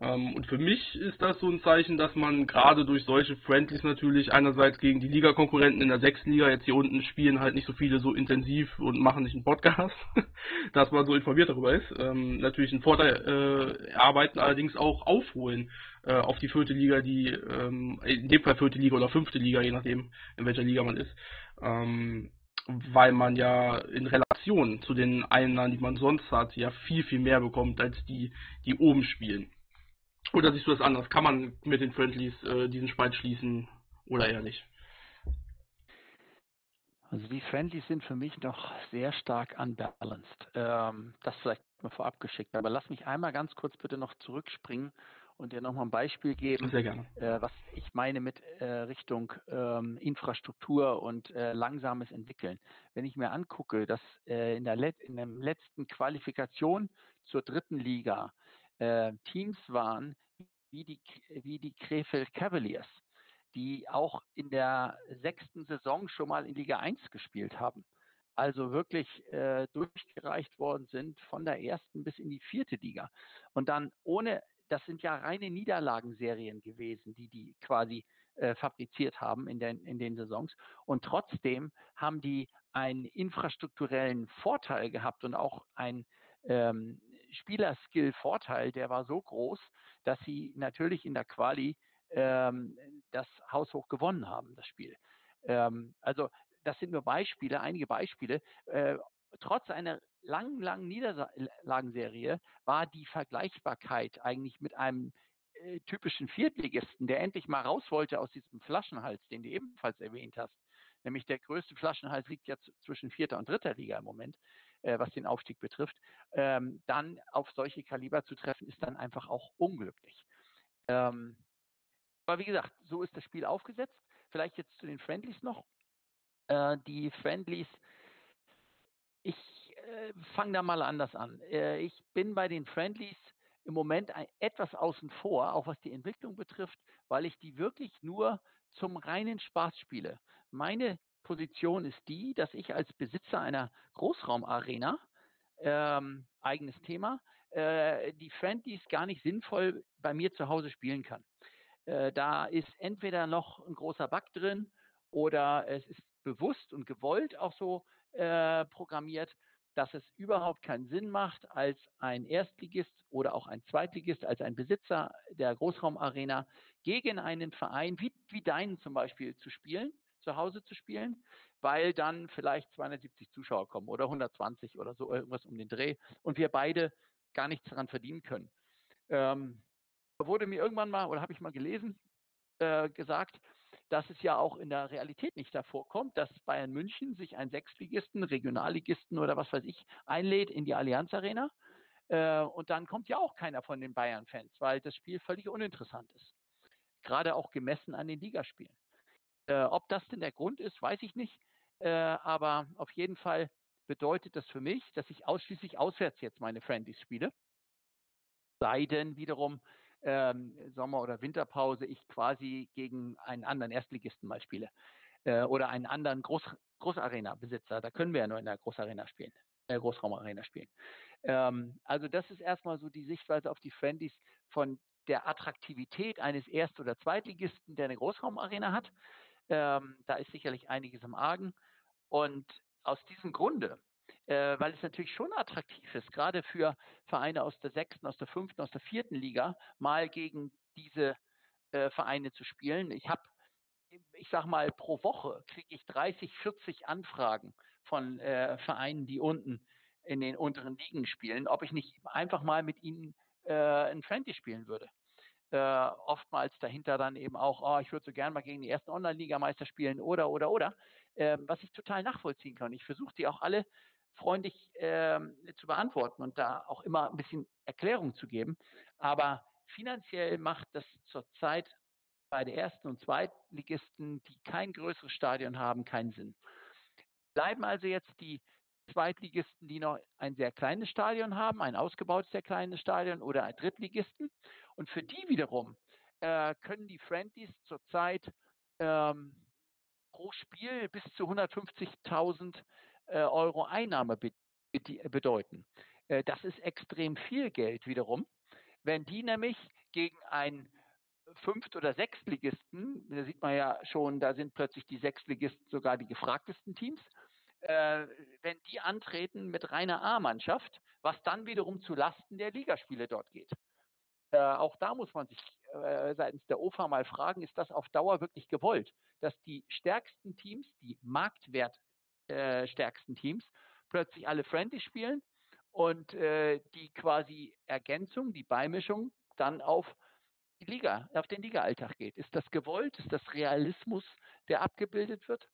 Ähm, und für mich ist das so ein Zeichen, dass man gerade durch solche Friendlies natürlich einerseits gegen die Liga-Konkurrenten in der sechsten Liga, jetzt hier unten spielen halt nicht so viele so intensiv und machen nicht einen Podcast, dass man so informiert darüber ist, ähm, natürlich einen Vorteil äh, erarbeiten, allerdings auch aufholen äh, auf die vierte Liga, die ähm, in dem Fall vierte Liga oder fünfte Liga, je nachdem in welcher Liga man ist. Ähm, weil man ja in Relation zu den Einnahmen, die man sonst hat, ja viel, viel mehr bekommt als die, die oben spielen. Oder siehst du das anders? Kann man mit den Friendlies äh, diesen Spalt schließen oder eher nicht? Also die Friendlies sind für mich noch sehr stark unbalanced. Ähm, das vielleicht mal vorab geschickt. Aber lass mich einmal ganz kurz bitte noch zurückspringen und dir nochmal ein Beispiel geben, äh, was ich meine mit äh, Richtung ähm, Infrastruktur und äh, langsames Entwickeln. Wenn ich mir angucke, dass äh, in, der Let in der letzten Qualifikation zur dritten Liga äh, Teams waren, wie die, wie die Krefeld Cavaliers, die auch in der sechsten Saison schon mal in Liga 1 gespielt haben. Also wirklich äh, durchgereicht worden sind von der ersten bis in die vierte Liga. Und dann ohne das sind ja reine Niederlagenserien gewesen, die die quasi äh, fabriziert haben in den, in den Saisons. Und trotzdem haben die einen infrastrukturellen Vorteil gehabt und auch einen ähm, Spielerskill-Vorteil, der war so groß, dass sie natürlich in der Quali ähm, das haushoch gewonnen haben, das Spiel. Ähm, also das sind nur Beispiele, einige Beispiele. Äh, trotz einer langen, langen Niederlagenserie war die Vergleichbarkeit eigentlich mit einem äh, typischen Viertligisten, der endlich mal raus wollte aus diesem Flaschenhals, den du ebenfalls erwähnt hast. Nämlich der größte Flaschenhals liegt ja zwischen vierter und dritter Liga im Moment, äh, was den Aufstieg betrifft. Ähm, dann auf solche Kaliber zu treffen, ist dann einfach auch unglücklich. Ähm, aber wie gesagt, so ist das Spiel aufgesetzt. Vielleicht jetzt zu den Friendlies noch. Äh, die Friendlies ich äh, fange da mal anders an. Äh, ich bin bei den Friendlies im Moment ein, etwas außen vor, auch was die Entwicklung betrifft, weil ich die wirklich nur zum reinen Spaß spiele. Meine Position ist die, dass ich als Besitzer einer Großraumarena, ähm, eigenes Thema, äh, die Friendlies gar nicht sinnvoll bei mir zu Hause spielen kann. Äh, da ist entweder noch ein großer Bug drin oder es ist bewusst und gewollt auch so äh, programmiert, dass es überhaupt keinen Sinn macht, als ein Erstligist oder auch ein Zweitligist, als ein Besitzer der Großraumarena gegen einen Verein wie, wie deinen zum Beispiel zu spielen, zu Hause zu spielen, weil dann vielleicht 270 Zuschauer kommen oder 120 oder so irgendwas um den Dreh und wir beide gar nichts daran verdienen können. Ähm, wurde mir irgendwann mal oder habe ich mal gelesen, äh, gesagt, dass es ja auch in der Realität nicht davor kommt, dass Bayern München sich einen Sechsligisten, Regionalligisten oder was weiß ich einlädt in die Allianz Arena. Äh, und dann kommt ja auch keiner von den Bayern-Fans, weil das Spiel völlig uninteressant ist. Gerade auch gemessen an den Ligaspielen. Äh, ob das denn der Grund ist, weiß ich nicht. Äh, aber auf jeden Fall bedeutet das für mich, dass ich ausschließlich auswärts jetzt meine Friendlies spiele. Sei denn wiederum, ähm, Sommer- oder Winterpause ich quasi gegen einen anderen Erstligisten mal spiele äh, oder einen anderen Groß Großarena-Besitzer. Da können wir ja nur in der Großarena spielen, Großraumarena spielen. Ähm, also das ist erstmal so die Sichtweise auf die Friendlies von der Attraktivität eines Erst- oder Zweitligisten, der eine Großraumarena hat. Ähm, da ist sicherlich einiges im Argen. Und aus diesem Grunde äh, weil es natürlich schon attraktiv ist, gerade für Vereine aus der sechsten, aus der fünften, aus der vierten Liga, mal gegen diese äh, Vereine zu spielen. Ich habe, ich sag mal, pro Woche kriege ich 30, 40 Anfragen von äh, Vereinen, die unten in den unteren Ligen spielen, ob ich nicht einfach mal mit ihnen äh, ein Friendly spielen würde. Äh, oftmals dahinter dann eben auch, oh, ich würde so gerne mal gegen die ersten Online-Ligameister spielen oder, oder, oder, äh, was ich total nachvollziehen kann. Ich versuche die auch alle freundlich äh, zu beantworten und da auch immer ein bisschen Erklärung zu geben. Aber finanziell macht das zurzeit bei der ersten und Zweitligisten, die kein größeres Stadion haben, keinen Sinn. Bleiben also jetzt die Zweitligisten, die noch ein sehr kleines Stadion haben, ein ausgebautes sehr kleines Stadion oder Drittligisten. Und für die wiederum äh, können die Friendlies zurzeit ähm, pro Spiel bis zu 150.000 äh, Euro Einnahme be bedeuten. Äh, das ist extrem viel Geld wiederum. Wenn die nämlich gegen einen Fünft- oder Sechstligisten, da sieht man ja schon, da sind plötzlich die Sechstligisten sogar die gefragtesten Teams, äh, wenn die antreten mit reiner A-Mannschaft, was dann wiederum zu Lasten der Ligaspiele dort geht. Äh, auch da muss man sich äh, seitens der OFA mal fragen, ist das auf Dauer wirklich gewollt, dass die stärksten Teams, die marktwertstärksten äh, Teams, plötzlich alle Friendly spielen und äh, die quasi Ergänzung, die Beimischung dann auf die Liga, auf den Liga-Alltag geht. Ist das gewollt? Ist das Realismus, der abgebildet wird?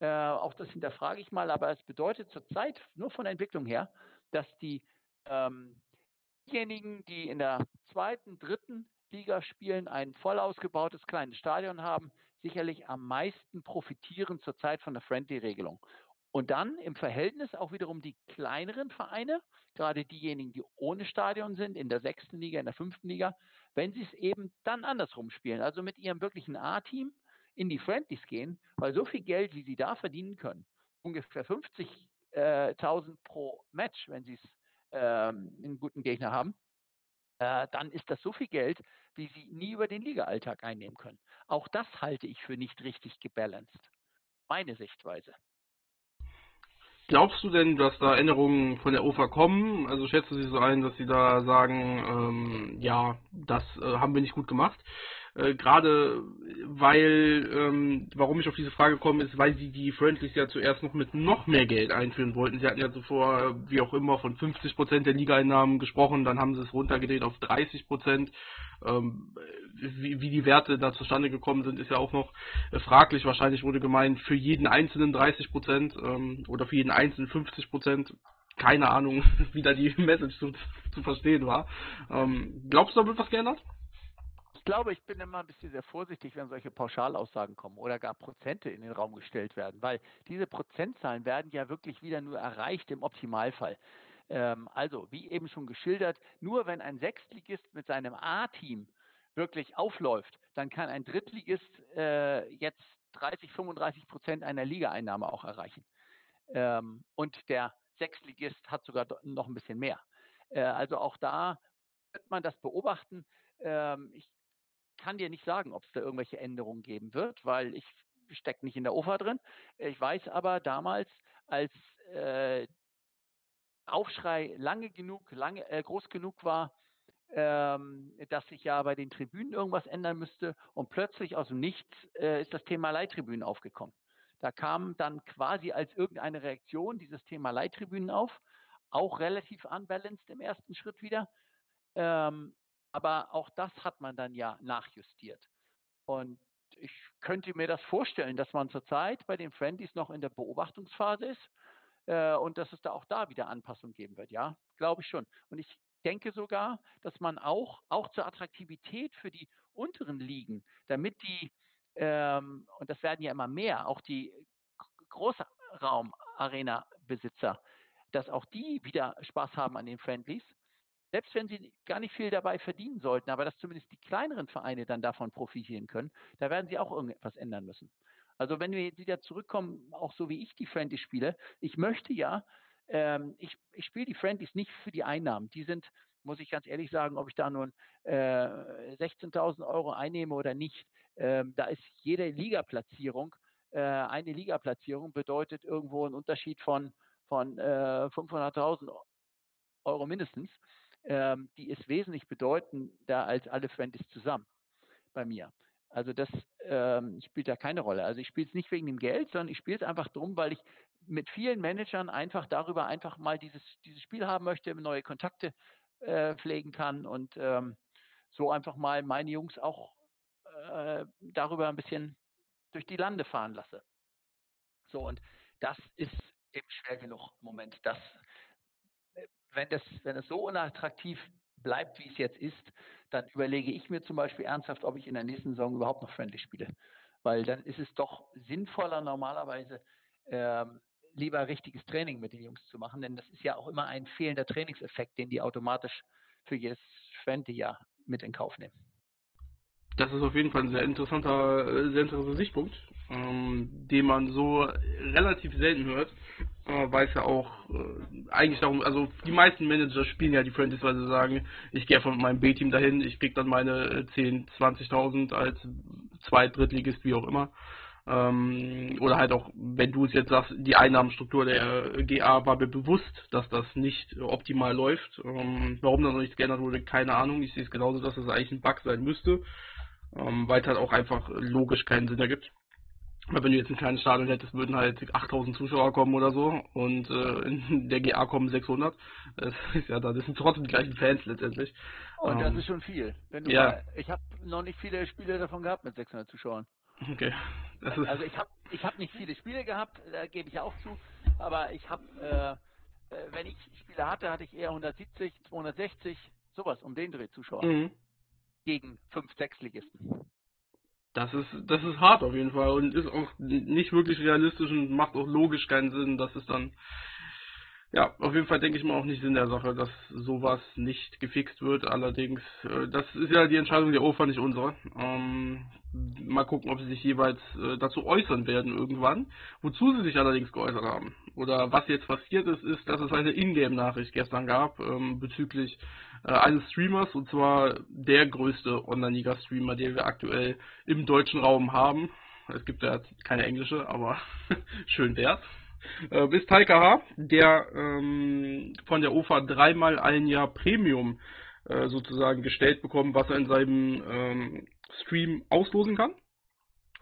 Äh, auch das hinterfrage ich mal, aber es bedeutet zurzeit nur von der Entwicklung her, dass die ähm, diejenigen, die in der zweiten, dritten Liga spielen, ein voll ausgebautes kleines Stadion haben, sicherlich am meisten profitieren zurzeit von der Friendly-Regelung. Und dann im Verhältnis auch wiederum die kleineren Vereine, gerade diejenigen, die ohne Stadion sind, in der sechsten Liga, in der fünften Liga, wenn sie es eben dann andersrum spielen, also mit ihrem wirklichen A-Team in die Friendlies gehen, weil so viel Geld, wie sie da verdienen können, ungefähr 50.000 äh, pro Match, wenn sie es ähm, einen guten Gegner haben, äh, dann ist das so viel Geld, wie sie nie über den Liga-Alltag einnehmen können. Auch das halte ich für nicht richtig gebalanced. Meine Sichtweise. Glaubst du denn, dass da Änderungen von der OFA kommen? Also schätzt du sie so ein, dass sie da sagen, ähm, ja, das äh, haben wir nicht gut gemacht? Äh, Gerade weil, ähm, warum ich auf diese Frage komme, ist, weil sie die Friendlies ja zuerst noch mit noch mehr Geld einführen wollten. Sie hatten ja zuvor, wie auch immer, von 50% der Ligaeinnahmen gesprochen, dann haben sie es runtergedreht auf 30%. Ähm, wie, wie die Werte da zustande gekommen sind, ist ja auch noch äh, fraglich. Wahrscheinlich wurde gemeint, für jeden einzelnen 30% ähm, oder für jeden einzelnen 50% keine Ahnung, wie da die Message zu, zu verstehen war. Ähm, glaubst du, da wird was geändert? Ich glaube, ich bin immer ein bisschen sehr vorsichtig, wenn solche Pauschalaussagen kommen oder gar Prozente in den Raum gestellt werden, weil diese Prozentzahlen werden ja wirklich wieder nur erreicht im Optimalfall. Ähm, also, wie eben schon geschildert, nur wenn ein Sechstligist mit seinem A-Team wirklich aufläuft, dann kann ein Drittligist äh, jetzt 30, 35 Prozent einer Ligaeinnahme auch erreichen. Ähm, und der Sechstligist hat sogar noch ein bisschen mehr. Äh, also auch da wird man das beobachten. Ähm, ich kann dir nicht sagen, ob es da irgendwelche Änderungen geben wird, weil ich stecke nicht in der OFA drin. Ich weiß aber damals, als äh, Aufschrei lange genug, lange, äh, groß genug war, ähm, dass sich ja bei den Tribünen irgendwas ändern müsste und plötzlich aus dem Nichts äh, ist das Thema Leittribünen aufgekommen. Da kam dann quasi als irgendeine Reaktion dieses Thema Leittribünen auf, auch relativ unbalanced im ersten Schritt wieder. Ähm, aber auch das hat man dann ja nachjustiert. Und ich könnte mir das vorstellen, dass man zurzeit bei den Friendlies noch in der Beobachtungsphase ist äh, und dass es da auch da wieder Anpassungen geben wird. Ja, glaube ich schon. Und ich denke sogar, dass man auch, auch zur Attraktivität für die unteren Ligen, damit die, ähm, und das werden ja immer mehr, auch die Großraum-Arena-Besitzer, dass auch die wieder Spaß haben an den Friendlies selbst wenn sie gar nicht viel dabei verdienen sollten, aber dass zumindest die kleineren Vereine dann davon profitieren können, da werden sie auch irgendetwas ändern müssen. Also wenn wir wieder zurückkommen, auch so wie ich die Friendlies spiele, ich möchte ja, ähm, ich, ich spiele die Friendlies nicht für die Einnahmen. Die sind, muss ich ganz ehrlich sagen, ob ich da nun äh, 16.000 Euro einnehme oder nicht, ähm, da ist jede Ligaplatzierung, äh, eine Ligaplatzierung bedeutet irgendwo einen Unterschied von, von äh, 500.000 Euro mindestens ähm, die ist wesentlich bedeutender als alle Friendlies zusammen bei mir. Also das ähm, spielt da keine Rolle. Also ich spiele es nicht wegen dem Geld, sondern ich spiele es einfach drum, weil ich mit vielen Managern einfach darüber einfach mal dieses, dieses Spiel haben möchte, neue Kontakte äh, pflegen kann und ähm, so einfach mal meine Jungs auch äh, darüber ein bisschen durch die Lande fahren lasse. So, und das ist eben schwer genug im Moment, das wenn das, wenn es so unattraktiv bleibt, wie es jetzt ist, dann überlege ich mir zum Beispiel ernsthaft, ob ich in der nächsten Saison überhaupt noch Friendly spiele. Weil dann ist es doch sinnvoller, normalerweise ähm, lieber richtiges Training mit den Jungs zu machen, denn das ist ja auch immer ein fehlender Trainingseffekt, den die automatisch für jedes Schwentejahr mit in Kauf nehmen. Das ist auf jeden Fall ein sehr interessanter, äh, sehr interessanter Sichtpunkt, ähm, den man so relativ selten hört, äh, weil es ja auch äh, eigentlich darum, also die meisten Manager spielen ja die Friendlies, weil sie sagen, ich gehe mit meinem B-Team dahin, ich krieg dann meine 10, 20.000 als Zweit-, Drittligist, wie auch immer. Ähm, oder halt auch, wenn du es jetzt sagst, die Einnahmenstruktur der GA war mir bewusst, dass das nicht optimal läuft. Ähm, warum da noch nichts geändert wurde, keine Ahnung. Ich sehe es genauso, dass das eigentlich ein Bug sein müsste, ähm, weil es halt auch einfach logisch keinen Sinn ergibt. Weil wenn du jetzt ein kleines Stadion hättest, würden halt 8000 Zuschauer kommen oder so und äh, in der GA kommen 600. Das ist ja, das sind trotzdem die gleichen Fans letztendlich. Und das ähm, ist schon viel. ja. Mal, ich habe noch nicht viele Spiele davon gehabt mit 600 Zuschauern. Okay. Das also ich habe ich hab nicht viele Spiele gehabt, da gebe ich auch zu, aber ich habe, äh, äh, wenn ich Spiele hatte, hatte ich eher 170, 260, sowas um den Dreh Zuschauer. Mhm. Gegen 5, 6 Ligisten. Das ist, das ist hart auf jeden Fall und ist auch nicht wirklich realistisch und macht auch logisch keinen Sinn, dass es dann ja, auf jeden Fall denke ich mal auch nicht Sinn der Sache, dass sowas nicht gefixt wird. Allerdings, äh, das ist ja die Entscheidung der OFA, nicht unsere. Ähm, mal gucken, ob sie sich jeweils äh, dazu äußern werden irgendwann. Wozu sie sich allerdings geäußert haben. Oder was jetzt passiert ist, ist, dass es eine Ingame-Nachricht gestern gab ähm, bezüglich äh, eines Streamers, und zwar der größte Online-Liga-Streamer, den wir aktuell im deutschen Raum haben. Es gibt ja keine englische, aber schön wär's äh, bis Taika H., der ähm, von der OFA dreimal ein Jahr Premium äh, sozusagen gestellt bekommt, was er in seinem ähm, Stream auslosen kann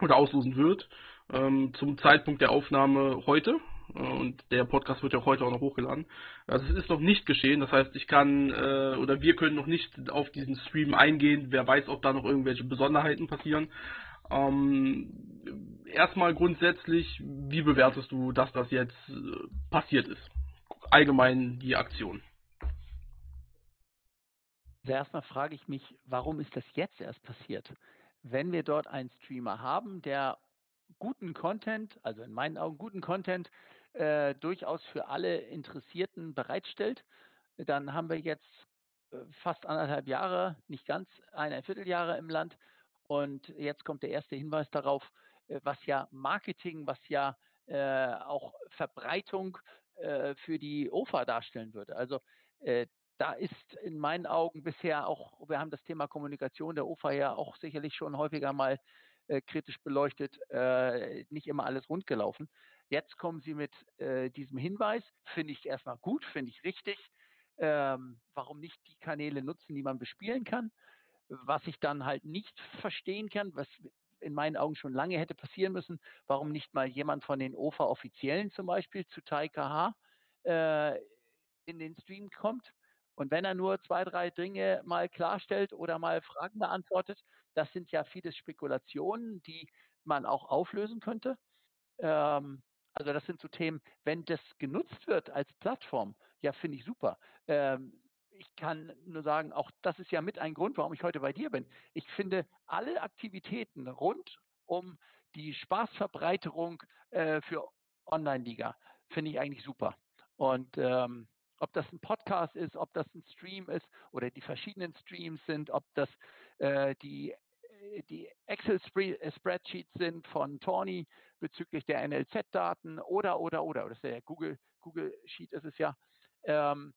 oder auslosen wird. Ähm, zum Zeitpunkt der Aufnahme heute. Äh, und der Podcast wird ja heute auch noch hochgeladen. Also es ist noch nicht geschehen, das heißt, ich kann äh, oder wir können noch nicht auf diesen Stream eingehen. Wer weiß, ob da noch irgendwelche Besonderheiten passieren. Ähm, erstmal grundsätzlich, wie bewertest du, dass das jetzt äh, passiert ist? Allgemein die Aktion. Also erstmal frage ich mich, warum ist das jetzt erst passiert? Wenn wir dort einen Streamer haben, der guten Content, also in meinen Augen guten Content, äh, durchaus für alle Interessierten bereitstellt, dann haben wir jetzt äh, fast anderthalb Jahre, nicht ganz ein Vierteljahre im Land und jetzt kommt der erste Hinweis darauf, was ja Marketing, was ja äh, auch Verbreitung äh, für die OFA darstellen würde. Also äh, da ist in meinen Augen bisher auch, wir haben das Thema Kommunikation der OFA ja auch sicherlich schon häufiger mal äh, kritisch beleuchtet, äh, nicht immer alles rund gelaufen. Jetzt kommen Sie mit diesem Hinweis, finde ich erstmal gut, finde ich richtig. Ähm, warum nicht die Kanäle nutzen, die man bespielen kann? Was ich dann halt nicht verstehen kann, was in meinen Augen schon lange hätte passieren müssen, warum nicht mal jemand von den OFA-Offiziellen zum Beispiel zu TaiKH äh, in den Stream kommt. Und wenn er nur zwei, drei Dinge mal klarstellt oder mal Fragen beantwortet, das sind ja viele Spekulationen, die man auch auflösen könnte. Ähm, also das sind so Themen, wenn das genutzt wird als Plattform, ja, finde ich super. Ähm, ich kann nur sagen, auch das ist ja mit ein Grund, warum ich heute bei dir bin. Ich finde alle Aktivitäten rund um die Spaßverbreiterung äh, für Online-Liga finde ich eigentlich super. Und ähm, ob das ein Podcast ist, ob das ein Stream ist oder die verschiedenen Streams sind, ob das äh, die, äh, die Excel-Spreadsheets sind von Tony bezüglich der NLZ-Daten oder, oder, oder, das ist ja der Google, Google Sheet ist es ja. Ähm,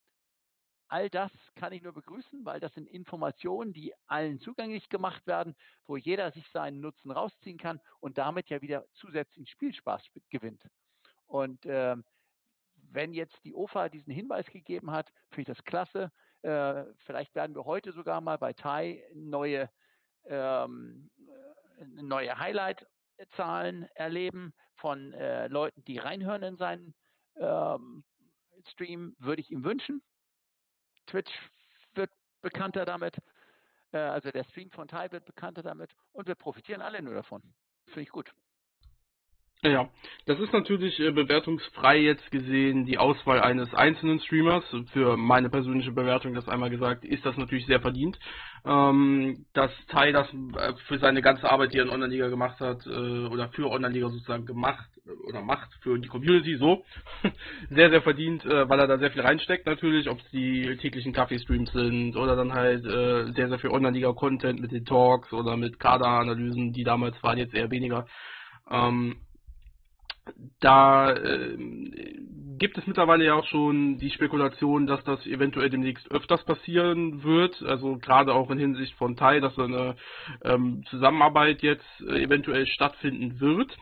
All das kann ich nur begrüßen, weil das sind Informationen, die allen zugänglich gemacht werden, wo jeder sich seinen Nutzen rausziehen kann und damit ja wieder zusätzlichen Spielspaß gewinnt. Und äh, wenn jetzt die OFA diesen Hinweis gegeben hat, finde ich das klasse. Äh, vielleicht werden wir heute sogar mal bei TAI neue, ähm, neue Highlight-Zahlen erleben von äh, Leuten, die reinhören in seinen ähm, Stream, würde ich ihm wünschen. Twitch wird bekannter damit, äh, also der Stream von Tai wird bekannter damit und wir profitieren alle nur davon. Finde ich gut. Ja, das ist natürlich äh, bewertungsfrei jetzt gesehen die Auswahl eines einzelnen Streamers. Für meine persönliche Bewertung, das einmal gesagt, ist das natürlich sehr verdient. Ähm, dass Tai das äh, für seine ganze Arbeit, die er in Online-Liga gemacht hat, äh, oder für Online-Liga sozusagen gemacht oder macht für die Community so sehr, sehr verdient, äh, weil er da sehr viel reinsteckt natürlich, ob es die täglichen Kaffee-Streams sind oder dann halt äh, sehr, sehr viel Online-Liga-Content mit den Talks oder mit Kaderanalysen, die damals waren, jetzt eher weniger. Ähm, da äh, gibt es mittlerweile ja auch schon die Spekulation, dass das eventuell demnächst öfters passieren wird. Also gerade auch in Hinsicht von Tai, dass eine ähm, Zusammenarbeit jetzt äh, eventuell stattfinden wird.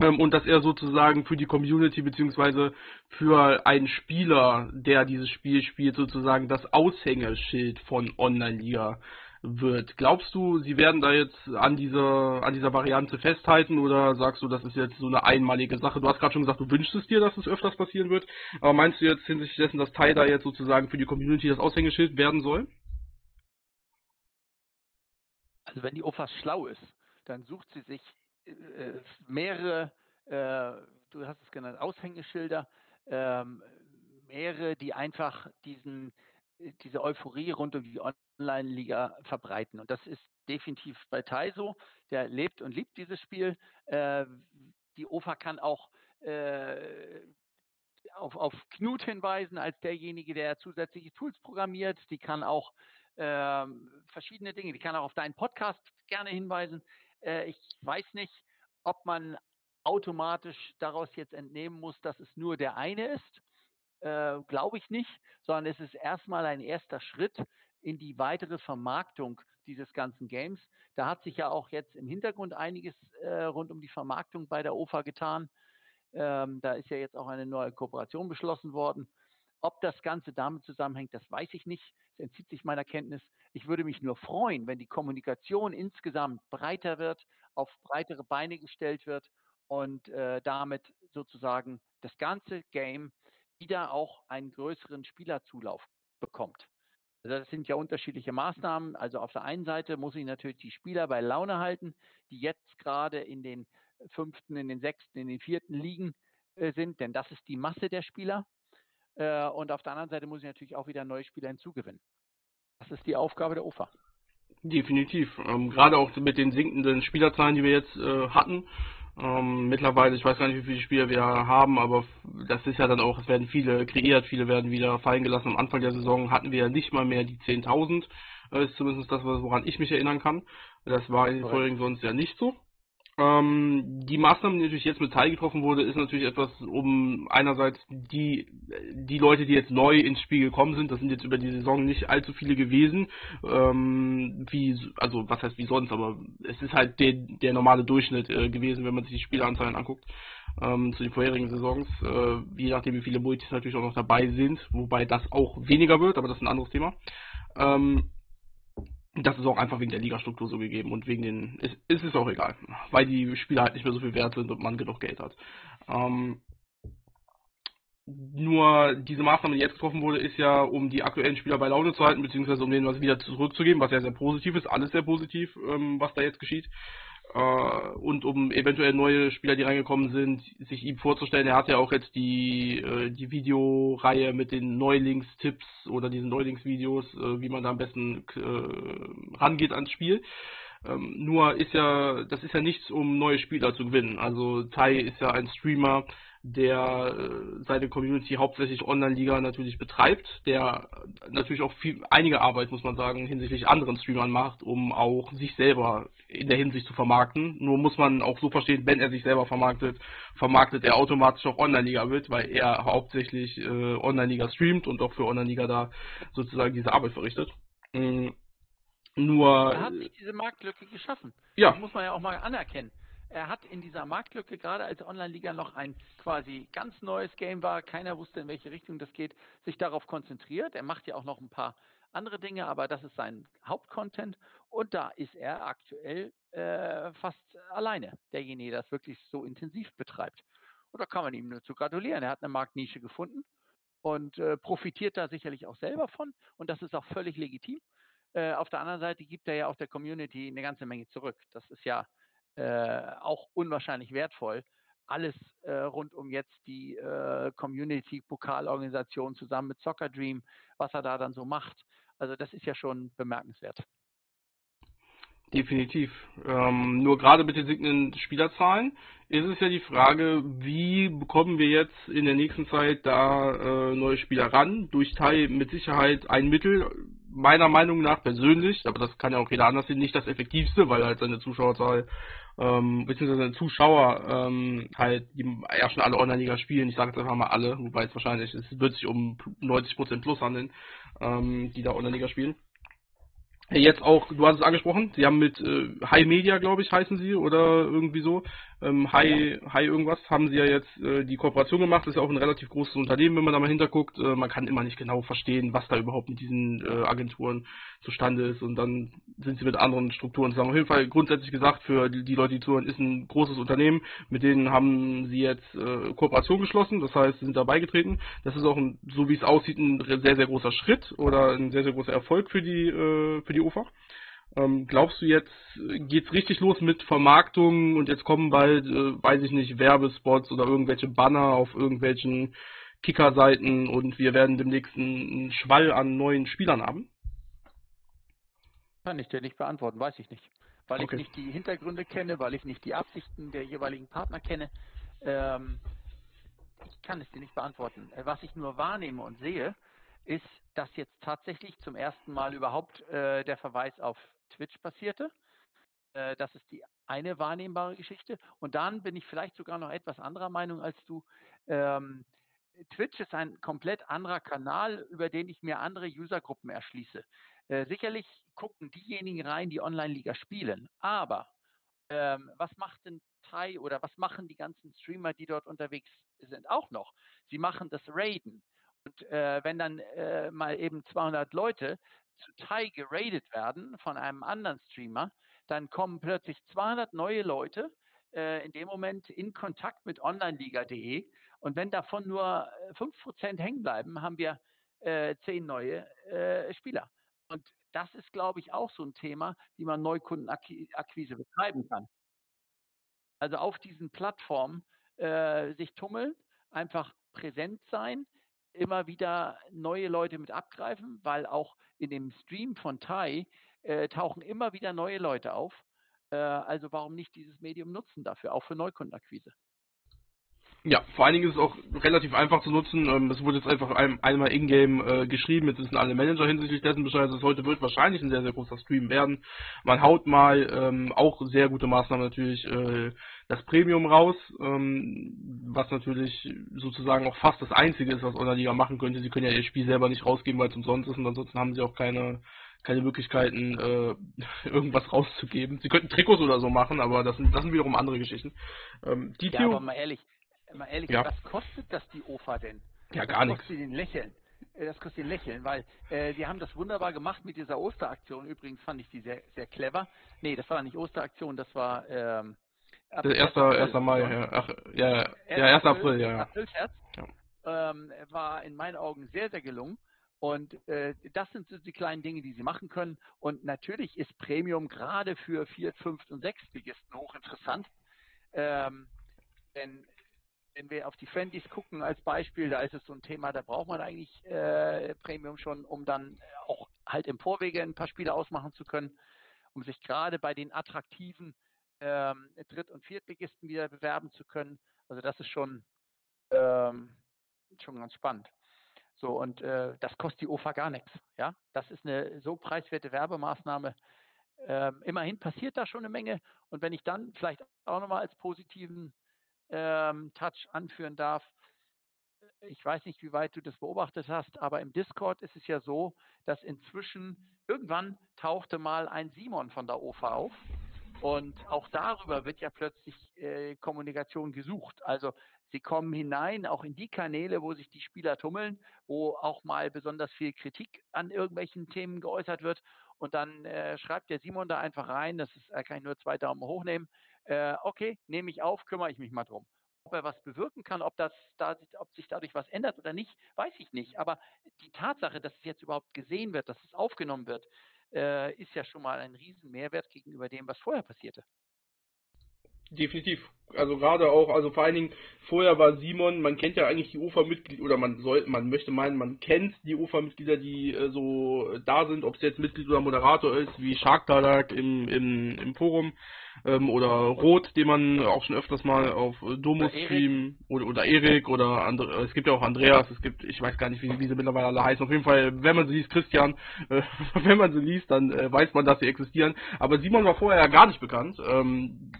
Ähm, und dass er sozusagen für die Community beziehungsweise für einen Spieler, der dieses Spiel spielt, sozusagen das Aushängeschild von Online-Liga wird. Glaubst du, sie werden da jetzt an dieser, an dieser Variante festhalten oder sagst du, das ist jetzt so eine einmalige Sache? Du hast gerade schon gesagt, du wünschst es dir, dass es öfters passieren wird. Aber meinst du jetzt hinsichtlich dessen, dass Tai da jetzt sozusagen für die Community das Aushängeschild werden soll? Also wenn die OFA schlau ist, dann sucht sie sich äh, mehrere, äh, du hast es genannt, Aushängeschilder, äh, mehrere, die einfach diesen diese Euphorie rund um die Online-Liga verbreiten. Und das ist definitiv bei Tai so. Der lebt und liebt dieses Spiel. Äh, die OFA kann auch äh, auf, auf Knut hinweisen als derjenige, der zusätzliche Tools programmiert. Die kann auch äh, verschiedene Dinge, die kann auch auf deinen Podcast gerne hinweisen. Äh, ich weiß nicht, ob man automatisch daraus jetzt entnehmen muss, dass es nur der eine ist äh, glaube ich nicht, sondern es ist erstmal ein erster Schritt in die weitere Vermarktung dieses ganzen Games. Da hat sich ja auch jetzt im Hintergrund einiges äh, rund um die Vermarktung bei der OFA getan. Ähm, da ist ja jetzt auch eine neue Kooperation beschlossen worden. Ob das Ganze damit zusammenhängt, das weiß ich nicht. Es entzieht sich meiner Kenntnis. Ich würde mich nur freuen, wenn die Kommunikation insgesamt breiter wird, auf breitere Beine gestellt wird und äh, damit sozusagen das ganze Game wieder auch einen größeren Spielerzulauf bekommt. Also das sind ja unterschiedliche Maßnahmen. Also auf der einen Seite muss ich natürlich die Spieler bei Laune halten, die jetzt gerade in den fünften, in den sechsten, in den vierten Ligen äh, sind, denn das ist die Masse der Spieler. Äh, und auf der anderen Seite muss ich natürlich auch wieder neue Spieler hinzugewinnen. Das ist die Aufgabe der OFA. Definitiv. Ähm, gerade auch mit den sinkenden Spielerzahlen, die wir jetzt äh, hatten, ähm, mittlerweile, ich weiß gar nicht, wie viele Spieler wir haben, aber das ist ja dann auch, es werden viele kreiert, viele werden wieder fallen gelassen. Am Anfang der Saison hatten wir ja nicht mal mehr die 10.000, Das ist zumindest das, woran ich mich erinnern kann. Das war in den vorigen sonst ja nicht so. Ähm, die Maßnahme, die natürlich jetzt mit Teil getroffen wurde, ist natürlich etwas, um einerseits die, die Leute, die jetzt neu ins Spiel gekommen sind, das sind jetzt über die Saison nicht allzu viele gewesen, ähm, wie, also was heißt wie sonst, aber es ist halt der, der normale Durchschnitt äh, gewesen, wenn man sich die Spielanzahlen anguckt. Ähm, zu den vorherigen Saisons, äh, je nachdem wie viele Multis natürlich auch noch dabei sind, wobei das auch weniger wird, aber das ist ein anderes Thema. Ähm, das ist auch einfach wegen der Ligastruktur so gegeben und wegen den, ist, ist es auch egal, weil die Spieler halt nicht mehr so viel wert sind und man genug Geld hat. Ähm, nur diese Maßnahme, die jetzt getroffen wurde, ist ja, um die aktuellen Spieler bei Laune zu halten, beziehungsweise um denen was wieder zurückzugeben, was ja sehr positiv ist, alles sehr positiv, ähm, was da jetzt geschieht äh, und um eventuell neue Spieler, die reingekommen sind, sich ihm vorzustellen. Er hat ja auch jetzt die, äh, die Videoreihe mit den Neulingstipps oder diesen Neulingsvideos, äh, wie man da am besten äh, rangeht ans Spiel. Ähm, nur ist ja, das ist ja nichts, um neue Spieler zu gewinnen. Also Tai ist ja ein Streamer, der äh, seine Community hauptsächlich Online-Liga natürlich betreibt, der natürlich auch viel, einige Arbeit, muss man sagen, hinsichtlich anderen Streamern macht, um auch sich selber in der Hinsicht zu vermarkten. Nur muss man auch so verstehen, wenn er sich selber vermarktet, vermarktet er automatisch auch Online-Liga mit, weil er hauptsächlich äh, Online-Liga streamt und auch für Online-Liga da sozusagen diese Arbeit verrichtet. Mhm. Nur. Er hat sich diese Marktlücke geschaffen. Ja. Das muss man ja auch mal anerkennen er hat in dieser Marktlücke, gerade als Online-Liga noch ein quasi ganz neues Game war, keiner wusste, in welche Richtung das geht, sich darauf konzentriert. Er macht ja auch noch ein paar andere Dinge, aber das ist sein Hauptcontent und da ist er aktuell äh, fast alleine, derjenige, der das wirklich so intensiv betreibt. Und da kann man ihm nur zu gratulieren. Er hat eine Marktnische gefunden und äh, profitiert da sicherlich auch selber von und das ist auch völlig legitim. Äh, auf der anderen Seite gibt er ja auch der Community eine ganze Menge zurück. Das ist ja äh, auch unwahrscheinlich wertvoll. Alles äh, rund um jetzt die äh, Community-Pokalorganisation zusammen mit Soccer Dream, was er da dann so macht. Also das ist ja schon bemerkenswert. Definitiv. Ähm, nur gerade mit den sinkenden Spielerzahlen ist es ja die Frage, wie bekommen wir jetzt in der nächsten Zeit da äh, neue Spieler ran? Durch Teil mit Sicherheit ein Mittel, meiner Meinung nach persönlich, aber das kann ja auch jeder anders sehen, nicht das effektivste, weil halt seine Zuschauerzahl ähm, beziehungsweise seine Zuschauer ähm, halt, die ja schon alle Online-Liga spielen, ich sage jetzt einfach mal alle, wobei es wahrscheinlich, es wird sich um 90% plus handeln, ähm, die da Online-Liga spielen. Jetzt auch, du hast es angesprochen, sie haben mit äh, High Media, glaube ich, heißen sie, oder irgendwie so, ähm, High, ja. High irgendwas, haben sie ja jetzt äh, die Kooperation gemacht, das ist ja auch ein relativ großes Unternehmen, wenn man da mal hinterguckt. Äh, man kann immer nicht genau verstehen, was da überhaupt mit diesen äh, Agenturen zustande ist und dann sind sie mit anderen Strukturen zusammen. Auf jeden Fall grundsätzlich gesagt, für die, die Leute, die zuhören, ist ein großes Unternehmen, mit denen haben sie jetzt äh, Kooperation geschlossen, das heißt, sie sind da beigetreten. Das ist auch, ein, so wie es aussieht, ein sehr, sehr großer Schritt oder ein sehr, sehr großer Erfolg für die, äh, für die UFA. Ähm, glaubst du jetzt, geht's richtig los mit Vermarktung und jetzt kommen bald, äh, weiß ich nicht, Werbespots oder irgendwelche Banner auf irgendwelchen Kickerseiten und wir werden demnächst einen Schwall an neuen Spielern haben? Kann ich dir nicht beantworten, weiß ich nicht. Weil okay. ich nicht die Hintergründe kenne, weil ich nicht die Absichten der jeweiligen Partner kenne. Ähm, ich kann es dir nicht beantworten. Äh, was ich nur wahrnehme und sehe, ist, dass jetzt tatsächlich zum ersten Mal überhaupt äh, der Verweis auf Twitch passierte. Äh, das ist die eine wahrnehmbare Geschichte. Und dann bin ich vielleicht sogar noch etwas anderer Meinung als du. Ähm, Twitch ist ein komplett anderer Kanal, über den ich mir andere Usergruppen erschließe. Äh, sicherlich gucken diejenigen rein, die Online-Liga spielen. Aber ähm, was macht denn Tai oder was machen die ganzen Streamer, die dort unterwegs sind, auch noch? Sie machen das Raiden. Und äh, wenn dann äh, mal eben 200 Leute zu Tai geradet werden von einem anderen Streamer, dann kommen plötzlich 200 neue Leute äh, in dem Moment in Kontakt mit onlineliga.de. Und wenn davon nur 5% äh, hängen bleiben, haben wir äh, 10 neue äh, Spieler. Und das ist, glaube ich, auch so ein Thema, wie man Neukundenakquise betreiben kann. Also auf diesen Plattformen äh, sich tummeln, einfach präsent sein, immer wieder neue Leute mit abgreifen, weil auch in dem Stream von Tai äh, tauchen immer wieder neue Leute auf. Äh, also warum nicht dieses Medium nutzen dafür, auch für Neukundenakquise? Ja, vor allen Dingen ist es auch relativ einfach zu nutzen. Ähm, es wurde jetzt einfach ein, einmal in-game äh, geschrieben, jetzt wissen alle Manager hinsichtlich dessen Bescheid, es heute wird wahrscheinlich ein sehr, sehr großer Stream werden. Man haut mal ähm, auch sehr gute Maßnahmen natürlich äh, das Premium raus, ähm, was natürlich sozusagen auch fast das einzige ist, was Online-Liga machen könnte. Sie können ja ihr Spiel selber nicht rausgeben, weil es umsonst ist und ansonsten haben sie auch keine keine Möglichkeiten, äh, irgendwas rauszugeben. Sie könnten Trikots oder so machen, aber das sind, das sind wiederum andere Geschichten. Ähm, die ja, aber mal ehrlich, mal ehrlich, ja. was kostet das die OFA denn? Ja, gar nichts. Das kostet den Lächeln. Äh, das kostet den Lächeln, weil äh, die haben das wunderbar gemacht mit dieser Osteraktion. Übrigens fand ich die sehr, sehr clever. Nee, das war nicht Osteraktion, das war ähm, April, 1. 1. Mai, ja. Ach, ja, ja, 1. April, ja. Aprilscherz. Ja. Ähm, war in meinen Augen sehr, sehr gelungen. Und äh, das sind so die kleinen Dinge, die Sie machen können. Und natürlich ist Premium gerade für Viert-, Fünft- und Sechstligisten hochinteressant. Ähm, denn wenn wir auf die Friendlies gucken als Beispiel, da ist es so ein Thema, da braucht man eigentlich äh, Premium schon, um dann auch halt im Vorwege ein paar Spiele ausmachen zu können, um sich gerade bei den attraktiven ähm, Dritt- und Viertligisten wieder bewerben zu können. Also das ist schon, ähm, schon ganz spannend. So, und äh, das kostet die OFA gar nichts. Ja, das ist eine so preiswerte Werbemaßnahme. Ähm, immerhin passiert da schon eine Menge. Und wenn ich dann vielleicht auch nochmal als positiven ähm, Touch anführen darf. Ich weiß nicht, wie weit du das beobachtet hast, aber im Discord ist es ja so, dass inzwischen irgendwann tauchte mal ein Simon von der OFA auf. Und auch darüber wird ja plötzlich äh, Kommunikation gesucht. Also sie kommen hinein, auch in die Kanäle, wo sich die Spieler tummeln, wo auch mal besonders viel Kritik an irgendwelchen Themen geäußert wird. Und dann äh, schreibt der Simon da einfach rein, das ist, er kann nur zwei Daumen hoch nehmen, äh, okay, nehme ich auf, kümmere ich mich mal drum. Ob er was bewirken kann, ob, das, da, ob sich dadurch was ändert oder nicht, weiß ich nicht. Aber die Tatsache, dass es jetzt überhaupt gesehen wird, dass es aufgenommen wird, äh, ist ja schon mal ein riesen Mehrwert gegenüber dem, was vorher passierte. Definitiv. Also gerade auch, also vor allen Dingen vorher war Simon, man kennt ja eigentlich die UFA-Mitglieder, oder man soll, man möchte meinen, man kennt die UFA-Mitglieder, die äh, so da sind, ob es jetzt Mitglied oder Moderator ist, wie Shark Dadak im, im, im Forum ähm, oder Rot, den man auch schon öfters mal auf Domo Stream oder, oder Erik oder andere, es gibt ja auch Andreas, es gibt, ich weiß gar nicht, wie, wie sie mittlerweile alle heißen. Auf jeden Fall, wenn man sie liest, Christian, äh, wenn man sie liest, dann äh, weiß man, dass sie existieren. Aber Simon war vorher ja gar nicht bekannt. Ähm,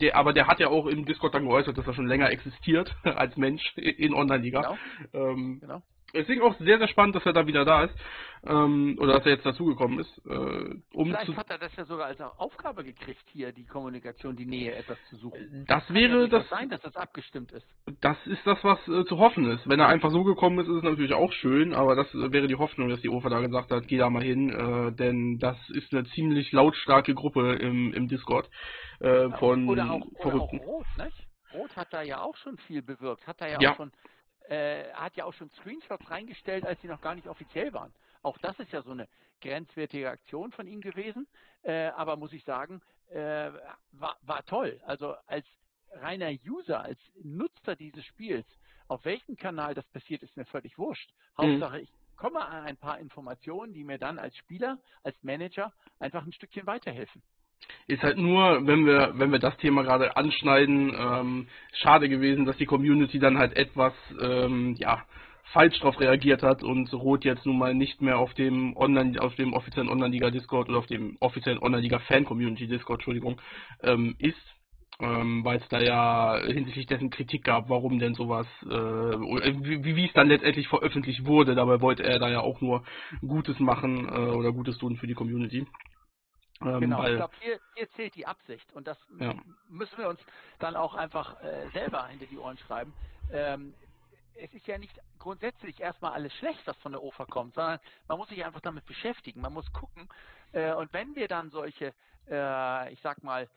der, aber der hat ja auch im Discord dann geäußert, dass er schon länger existiert als Mensch in Online-Liga. Genau. Ähm, genau deswegen auch sehr, sehr spannend, dass er da wieder da ist. Ähm, oder dass er jetzt dazugekommen ist. Äh, um Vielleicht zu hat er das ja sogar als Aufgabe gekriegt, hier die Kommunikation, die Nähe etwas zu suchen. Das Kann wäre ja das. sein, dass das abgestimmt ist. Das ist das, was äh, zu hoffen ist. Wenn er einfach so gekommen ist, ist es natürlich auch schön, aber das äh, wäre die Hoffnung, dass die OFA da gesagt hat, geh da mal hin, äh, denn das ist eine ziemlich lautstarke Gruppe im, im Discord äh, von oder auch, Verrückten. Oder auch Rot, nicht? Rot hat da ja auch schon viel bewirkt, hat da ja, ja. auch schon äh, hat ja auch schon Screenshots reingestellt, als sie noch gar nicht offiziell waren. Auch das ist ja so eine grenzwertige Aktion von ihm gewesen. Äh, aber muss ich sagen, äh, war, war toll. Also als reiner User, als Nutzer dieses Spiels, auf welchem Kanal das passiert, ist mir völlig wurscht. Mhm. Hauptsache, ich komme an ein paar Informationen, die mir dann als Spieler, als Manager einfach ein Stückchen weiterhelfen. Ist halt nur, wenn wir, wenn wir das Thema gerade anschneiden, ähm, schade gewesen, dass die Community dann halt etwas, ähm, ja, falsch darauf reagiert hat und Rot jetzt nun mal nicht mehr auf dem Online, auf dem offiziellen Online-Liga Discord oder auf dem offiziellen Online-Liga Fan-Community Discord, Entschuldigung, ähm, ist, ähm, weil es da ja hinsichtlich dessen Kritik gab, warum denn sowas, äh, wie, wie es dann letztendlich veröffentlicht wurde. Dabei wollte er da ja auch nur Gutes machen äh, oder Gutes tun für die Community. Ähm, genau, ich glaube, hier, hier, zählt die Absicht und das ja. müssen wir uns dann auch einfach äh, selber hinter die Ohren schreiben. Ähm, es ist ja nicht grundsätzlich erstmal alles schlecht, was von der OFA kommt, sondern man muss sich einfach damit beschäftigen, man muss gucken. Äh, und wenn wir dann solche, äh, ich sag mal,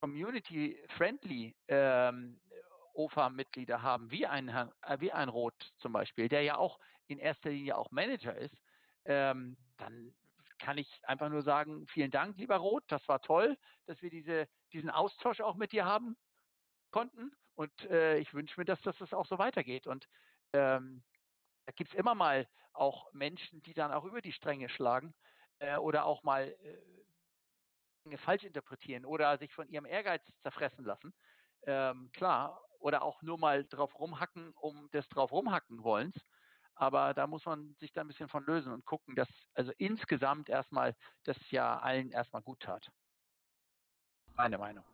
community-friendly ähm, OFA-Mitglieder haben, wie ein, äh, wie ein Roth zum Beispiel, der ja auch in erster Linie auch Manager ist, ähm, dann kann ich einfach nur sagen, vielen Dank, lieber Roth, das war toll, dass wir diese, diesen Austausch auch mit dir haben konnten. Und äh, ich wünsche mir, dass, dass das auch so weitergeht. Und ähm, da gibt es immer mal auch Menschen, die dann auch über die Stränge schlagen äh, oder auch mal äh, falsch interpretieren oder sich von ihrem Ehrgeiz zerfressen lassen. Ähm, klar, oder auch nur mal drauf rumhacken, um des drauf rumhacken wollens. Aber da muss man sich da ein bisschen von lösen und gucken, dass also insgesamt erstmal das ja allen erstmal gut tat. Meine Meinung.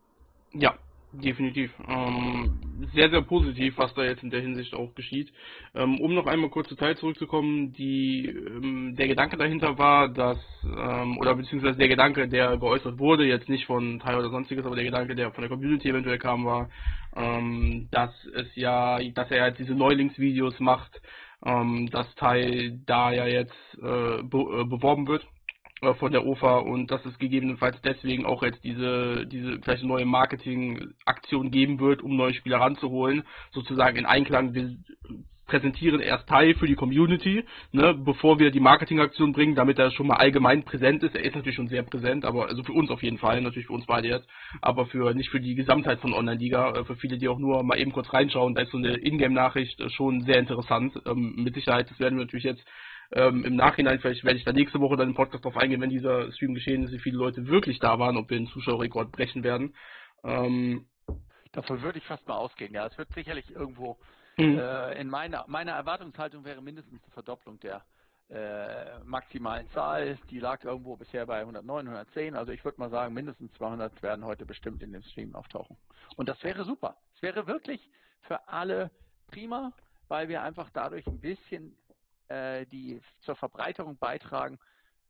Ja, definitiv. Ähm, sehr, sehr positiv, was da jetzt in der Hinsicht auch geschieht. Ähm, um noch einmal kurz zu Teil zurückzukommen, die, ähm, der Gedanke dahinter war, dass, ähm, oder beziehungsweise der Gedanke, der geäußert wurde, jetzt nicht von Teil oder sonstiges, aber der Gedanke, der von der Community eventuell kam, war, ähm, dass es ja, dass er halt diese Neulingsvideos macht, ähm, das Teil da ja jetzt äh, be äh, beworben wird äh, von der OFA und dass es gegebenenfalls deswegen auch jetzt diese, diese vielleicht neue Marketingaktion geben wird, um neue Spieler ranzuholen, sozusagen in Einklang präsentieren erst Teil für die Community, ne, bevor wir die Marketingaktion bringen, damit er schon mal allgemein präsent ist. Er ist natürlich schon sehr präsent, aber also für uns auf jeden Fall, natürlich für uns beide jetzt, aber für nicht für die Gesamtheit von Online-Liga, äh, für viele, die auch nur mal eben kurz reinschauen, da ist so eine Ingame-Nachricht äh, schon sehr interessant. Ähm, mit Sicherheit, das werden wir natürlich jetzt ähm, im Nachhinein, vielleicht werde ich da nächste Woche dann im Podcast drauf eingehen, wenn dieser Stream geschehen ist, wie viele Leute wirklich da waren, ob wir einen Zuschauerrekord brechen werden. Ähm, Davon würde ich fast mal ausgehen, ja. Es wird sicherlich irgendwo Mhm. Äh, in meiner, meiner Erwartungshaltung wäre mindestens eine Verdopplung der äh, maximalen Zahl. Die lag irgendwo bisher bei 109, 110. Also ich würde mal sagen, mindestens 200 werden heute bestimmt in dem Stream auftauchen. Und das wäre super. Es wäre wirklich für alle prima, weil wir einfach dadurch ein bisschen äh, die zur Verbreiterung beitragen.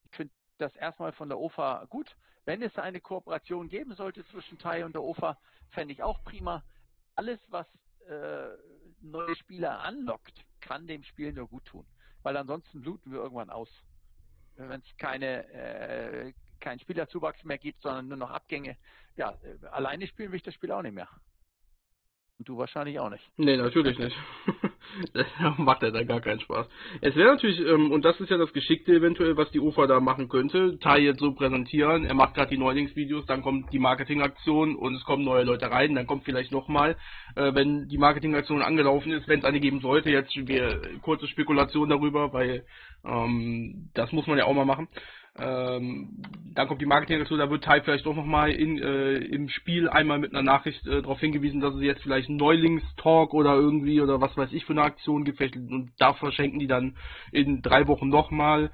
Ich finde das erstmal von der OFA gut. Wenn es eine Kooperation geben sollte zwischen Tai und der OFA, fände ich auch prima. Alles, was äh, neue Spieler anlockt, kann dem Spiel nur gut tun. Weil ansonsten bluten wir irgendwann aus. Wenn es keine, äh, keinen Spielerzuwachs mehr gibt, sondern nur noch Abgänge, ja, alleine spielen will ich das Spiel auch nicht mehr. Und du wahrscheinlich auch nicht. Nee, natürlich nicht. macht er da gar keinen Spaß. Es wäre natürlich, ähm, und das ist ja das Geschickte eventuell, was die UFA da machen könnte, Tai jetzt so präsentieren, er macht gerade die Neulingsvideos, dann kommt die Marketingaktion und es kommen neue Leute rein, dann kommt vielleicht nochmal, äh, wenn die Marketingaktion angelaufen ist, wenn es eine geben sollte, jetzt wir kurze Spekulation darüber, weil ähm, das muss man ja auch mal machen. Ähm, dann kommt die Marketing dazu, da wird Type vielleicht doch nochmal äh, im Spiel einmal mit einer Nachricht äh, darauf hingewiesen, dass es jetzt vielleicht Neulingstalk oder irgendwie oder was weiß ich für eine Aktion gibt. Und da verschenken die dann in drei Wochen nochmal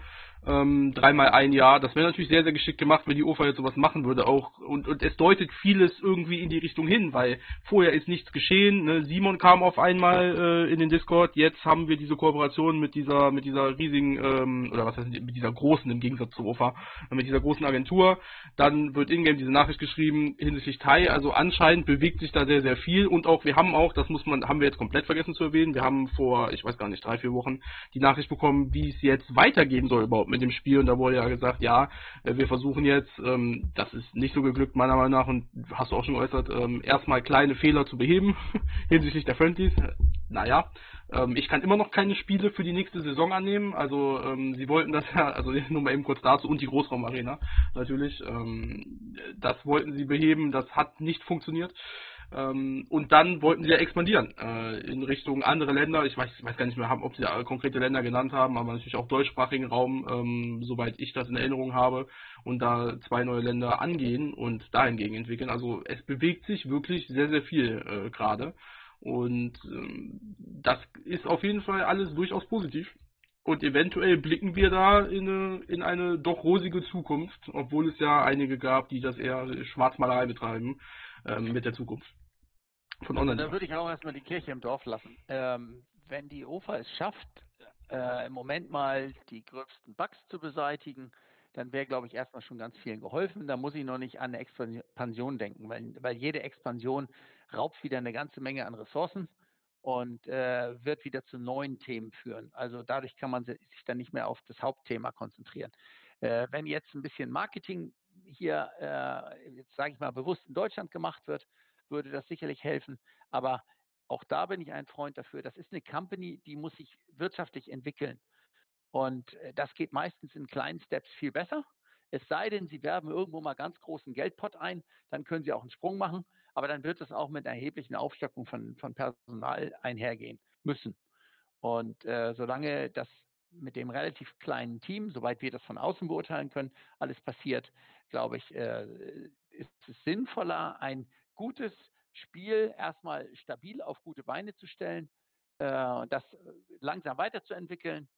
ähm, dreimal ein Jahr. Das wäre natürlich sehr, sehr geschickt gemacht, wenn die UFA jetzt sowas machen würde auch. Und, und es deutet vieles irgendwie in die Richtung hin, weil vorher ist nichts geschehen. Ne? Simon kam auf einmal äh, in den Discord. Jetzt haben wir diese Kooperation mit dieser, mit dieser riesigen, ähm, oder was heißt, mit dieser großen im Gegensatz zu UFA, mit dieser großen Agentur. Dann wird ingame diese Nachricht geschrieben hinsichtlich Tai. Also anscheinend bewegt sich da sehr, sehr viel. Und auch, wir haben auch, das muss man, haben wir jetzt komplett vergessen zu erwähnen, wir haben vor, ich weiß gar nicht, drei, vier Wochen die Nachricht bekommen, wie es jetzt weitergehen soll überhaupt mit dem Spiel und da wurde ja gesagt, ja, äh, wir versuchen jetzt, ähm, das ist nicht so geglückt meiner Meinung nach und hast du auch schon geäußert, ähm, erstmal kleine Fehler zu beheben hinsichtlich der Friendlies. Naja, ähm, ich kann immer noch keine Spiele für die nächste Saison annehmen, also ähm, sie wollten das ja, also nur mal eben kurz dazu und die Großraumarena natürlich, ähm, das wollten sie beheben, das hat nicht funktioniert. Ähm, und dann wollten sie ja expandieren äh, in Richtung andere Länder. Ich weiß, ich weiß gar nicht mehr, ob sie da konkrete Länder genannt haben, aber natürlich auch deutschsprachigen Raum, ähm, soweit ich das in Erinnerung habe, und da zwei neue Länder angehen und dahingegen entwickeln. Also es bewegt sich wirklich sehr, sehr viel äh, gerade. Und ähm, das ist auf jeden Fall alles durchaus positiv. Und eventuell blicken wir da in eine, in eine doch rosige Zukunft, obwohl es ja einige gab, die das eher Schwarzmalerei betreiben ähm, mit der Zukunft von online. Da würde ich auch erstmal die Kirche im Dorf lassen. Ähm, wenn die OFA es schafft, äh, im Moment mal die größten Bugs zu beseitigen, dann wäre, glaube ich, erstmal schon ganz vielen geholfen. Da muss ich noch nicht an eine Expansion denken, weil, weil jede Expansion raubt wieder eine ganze Menge an Ressourcen und äh, wird wieder zu neuen Themen führen. Also dadurch kann man sich dann nicht mehr auf das Hauptthema konzentrieren. Äh, wenn jetzt ein bisschen Marketing hier, äh, jetzt sage ich mal, bewusst in Deutschland gemacht wird, würde das sicherlich helfen. Aber auch da bin ich ein Freund dafür. Das ist eine Company, die muss sich wirtschaftlich entwickeln. Und äh, das geht meistens in kleinen Steps viel besser. Es sei denn, Sie werben irgendwo mal ganz großen Geldpot ein, dann können Sie auch einen Sprung machen. Aber dann wird es auch mit erheblichen Aufstockung von, von Personal einhergehen müssen. Und äh, solange das mit dem relativ kleinen Team, soweit wir das von außen beurteilen können, alles passiert, glaube ich, äh, ist es sinnvoller, ein gutes Spiel erstmal stabil auf gute Beine zu stellen, äh, das langsam weiterzuentwickeln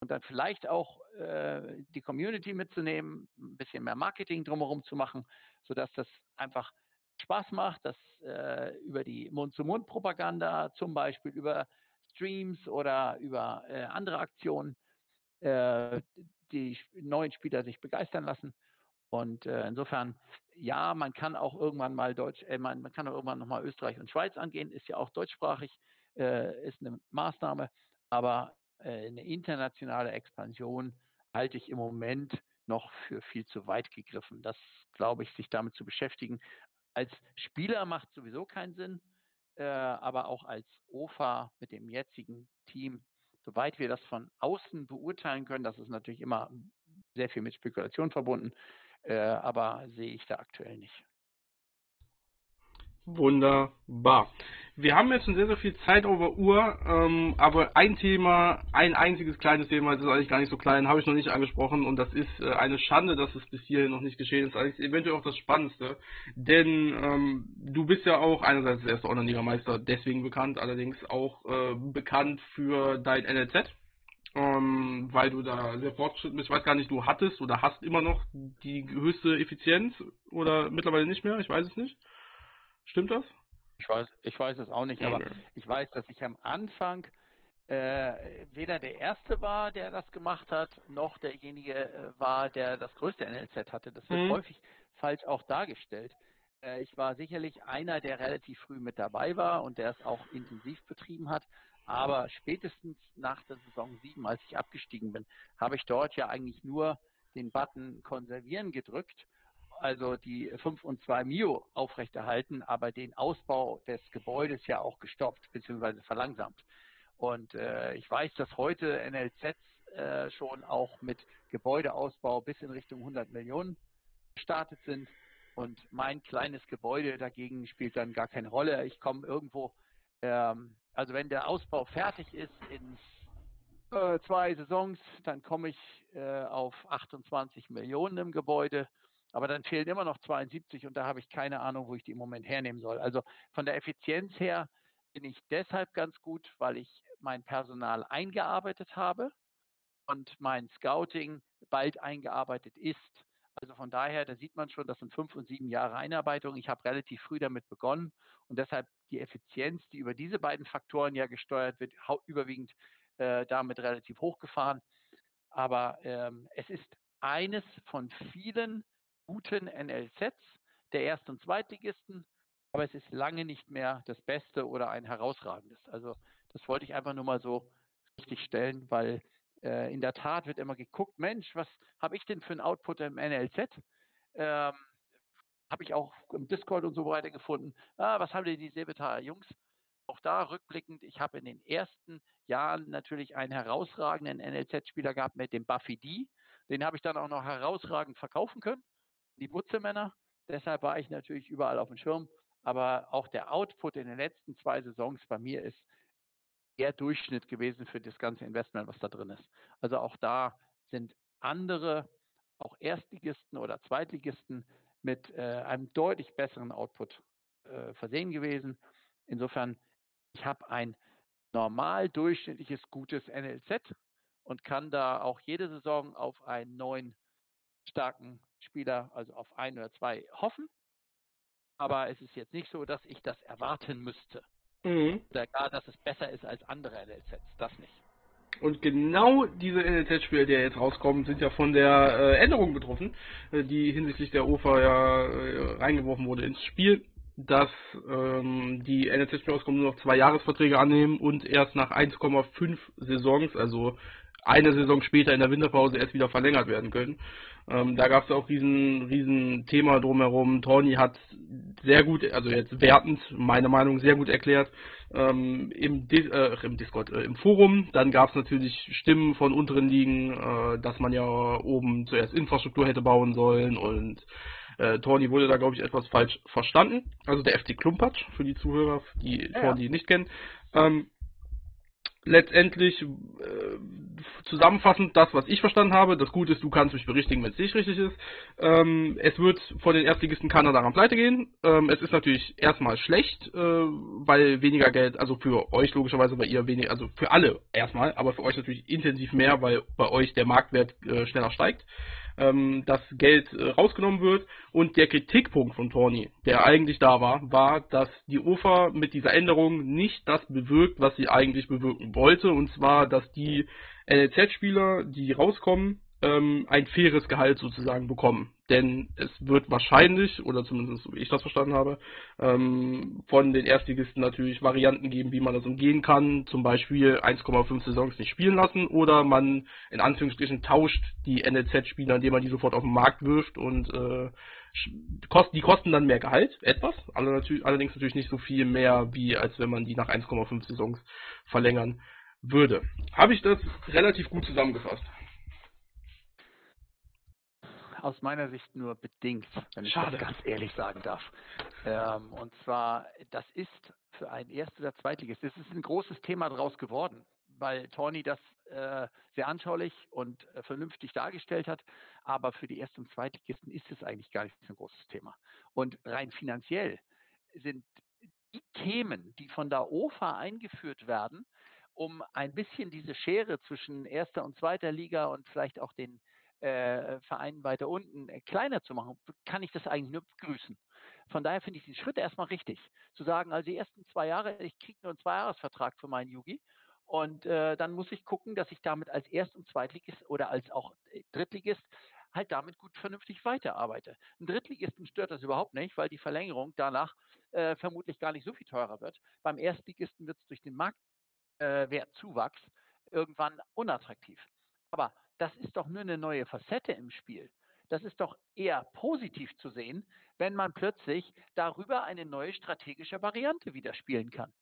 und dann vielleicht auch äh, die Community mitzunehmen, ein bisschen mehr Marketing drumherum zu machen, sodass das einfach Spaß macht, dass äh, über die Mund-zu-Mund-Propaganda zum Beispiel, über Streams oder über äh, andere Aktionen äh, die neuen Spieler sich begeistern lassen. Und äh, insofern ja, man kann auch irgendwann mal Deutsch, äh, man, man kann auch irgendwann nochmal Österreich und Schweiz angehen, ist ja auch deutschsprachig, äh, ist eine Maßnahme, aber äh, eine internationale Expansion halte ich im Moment noch für viel zu weit gegriffen. Das glaube ich, sich damit zu beschäftigen. Als Spieler macht sowieso keinen Sinn, äh, aber auch als OFA mit dem jetzigen Team, soweit wir das von außen beurteilen können, das ist natürlich immer sehr viel mit Spekulation verbunden, äh, aber sehe ich da aktuell nicht. Wunderbar. Wir haben jetzt schon sehr, sehr viel Zeit der Uhr, ähm, aber ein Thema, ein einziges kleines Thema, das ist eigentlich gar nicht so klein, habe ich noch nicht angesprochen und das ist äh, eine Schande, dass es bis hierhin noch nicht geschehen ist. Eigentlich eventuell auch das Spannendste, denn ähm, du bist ja auch einerseits der erste Online-Liga-Meister deswegen bekannt, allerdings auch äh, bekannt für dein NLZ ähm, weil du da sehr fortschrittlich bist. Ich weiß gar nicht, du hattest oder hast immer noch die höchste Effizienz oder mittlerweile nicht mehr, ich weiß es nicht. Stimmt das? Ich weiß, ich weiß es auch nicht, okay. aber ich weiß, dass ich am Anfang äh, weder der Erste war, der das gemacht hat, noch derjenige äh, war, der das größte NLZ hatte. Das wird mhm. häufig falsch auch dargestellt. Äh, ich war sicherlich einer, der relativ früh mit dabei war und der es auch intensiv betrieben hat. Aber spätestens nach der Saison 7, als ich abgestiegen bin, habe ich dort ja eigentlich nur den Button konservieren gedrückt, also die 5 und 2 Mio aufrechterhalten, aber den Ausbau des Gebäudes ja auch gestoppt bzw. verlangsamt. Und äh, ich weiß, dass heute NLZs äh, schon auch mit Gebäudeausbau bis in Richtung 100 Millionen gestartet sind. Und mein kleines Gebäude dagegen spielt dann gar keine Rolle. Ich komme irgendwo, ähm, also wenn der Ausbau fertig ist in äh, zwei Saisons, dann komme ich äh, auf 28 Millionen im Gebäude. Aber dann fehlen immer noch 72 und da habe ich keine Ahnung, wo ich die im Moment hernehmen soll. Also von der Effizienz her bin ich deshalb ganz gut, weil ich mein Personal eingearbeitet habe und mein Scouting bald eingearbeitet ist. Also von daher, da sieht man schon, das sind fünf und sieben Jahre Einarbeitung. Ich habe relativ früh damit begonnen und deshalb die Effizienz, die über diese beiden Faktoren ja gesteuert wird, überwiegend äh, damit relativ hochgefahren. Aber ähm, es ist eines von vielen guten NLZs der Erst- und Zweitligisten, aber es ist lange nicht mehr das Beste oder ein herausragendes. Also das wollte ich einfach nur mal so richtig stellen, weil äh, in der Tat wird immer geguckt, Mensch, was habe ich denn für einen Output im NLZ? Ähm, habe ich auch im Discord und so weiter gefunden. Ah, was haben denn die Sebetaler Jungs? Auch da rückblickend, ich habe in den ersten Jahren natürlich einen herausragenden NLZ-Spieler gehabt mit dem Buffy D. Den habe ich dann auch noch herausragend verkaufen können, die Butzemänner. Deshalb war ich natürlich überall auf dem Schirm. Aber auch der Output in den letzten zwei Saisons bei mir ist eher Durchschnitt gewesen für das ganze Investment, was da drin ist. Also auch da sind andere, auch Erstligisten oder Zweitligisten mit äh, einem deutlich besseren Output äh, versehen gewesen. Insofern, ich habe ein normal durchschnittliches, gutes NLZ und kann da auch jede Saison auf einen neuen starken Spieler, also auf ein oder zwei hoffen. Aber es ist jetzt nicht so, dass ich das erwarten müsste. Mhm. Oder gar, dass es besser ist als andere NLZs. Das nicht. Und genau diese NLZ-Spiele, die jetzt rauskommen, sind ja von der äh, Änderung betroffen, äh, die hinsichtlich der OFA ja äh, reingeworfen wurde ins Spiel, dass ähm, die NLZ-Spiele rauskommen nur noch zwei Jahresverträge annehmen und erst nach 1,5 Saisons, also eine Saison später in der Winterpause erst wieder verlängert werden können. Ähm, da gab es auch riesen, riesen Thema drumherum. Tony hat sehr gut, also jetzt wertend, meine Meinung sehr gut erklärt, ähm, im, Dis äh, im Discord, äh, im Forum. Dann gab es natürlich Stimmen von unteren Ligen, äh, dass man ja oben zuerst Infrastruktur hätte bauen sollen und äh, Tony wurde da, glaube ich, etwas falsch verstanden. Also der FC Klumpatsch, für die Zuhörer, die ja. Tony nicht kennen. Ähm, letztendlich äh, zusammenfassend das, was ich verstanden habe. Das Gute ist, du kannst mich berichtigen, wenn es nicht richtig ist. Ähm, es wird von den Erstligisten keiner daran pleite gehen. Ähm, es ist natürlich erstmal schlecht, äh, weil weniger Geld, also für euch logischerweise, weil ihr weniger, also für alle erstmal, aber für euch natürlich intensiv mehr, weil bei euch der Marktwert äh, schneller steigt ähm, das Geld äh, rausgenommen wird. Und der Kritikpunkt von Tony, der eigentlich da war, war, dass die UFA mit dieser Änderung nicht das bewirkt, was sie eigentlich bewirken wollte. Und zwar, dass die NLZ-Spieler, die rauskommen, ähm, ein faires Gehalt sozusagen bekommen. Denn es wird wahrscheinlich, oder zumindest so wie ich das verstanden habe, ähm, von den Erstligisten natürlich Varianten geben, wie man das umgehen kann. Zum Beispiel 1,5 Saisons nicht spielen lassen oder man in Anführungsstrichen tauscht die NLZ-Spieler, indem man die sofort auf den Markt wirft und äh, die kosten dann mehr Gehalt, etwas, allerdings natürlich nicht so viel mehr, wie als wenn man die nach 1,5 Saisons verlängern würde. Habe ich das relativ gut zusammengefasst? Aus meiner Sicht nur bedingt, wenn ich das ganz ehrlich sagen darf. Ähm, und zwar, das ist für ein Erst- oder Zweitligist, das ist ein großes Thema daraus geworden, weil Tony das äh, sehr anschaulich und äh, vernünftig dargestellt hat. Aber für die Erst- und Zweitligisten ist es eigentlich gar nicht so ein großes Thema. Und rein finanziell sind die Themen, die von der OFA eingeführt werden, um ein bisschen diese Schere zwischen erster und zweiter Liga und vielleicht auch den äh, Vereinen weiter unten äh, kleiner zu machen, kann ich das eigentlich nur begrüßen. Von daher finde ich diesen Schritt erstmal richtig. Zu sagen, also die ersten zwei Jahre, ich kriege nur einen Zweijahresvertrag für meinen Yugi. Und äh, dann muss ich gucken, dass ich damit als Erst- und Zweitligist oder als auch äh, Drittligist halt damit gut vernünftig weiterarbeite. Ein Drittligisten stört das überhaupt nicht, weil die Verlängerung danach äh, vermutlich gar nicht so viel teurer wird. Beim Erstligisten wird es durch den Marktwertzuwachs äh, irgendwann unattraktiv. Aber das ist doch nur eine neue Facette im Spiel. Das ist doch eher positiv zu sehen, wenn man plötzlich darüber eine neue strategische Variante wieder spielen kann.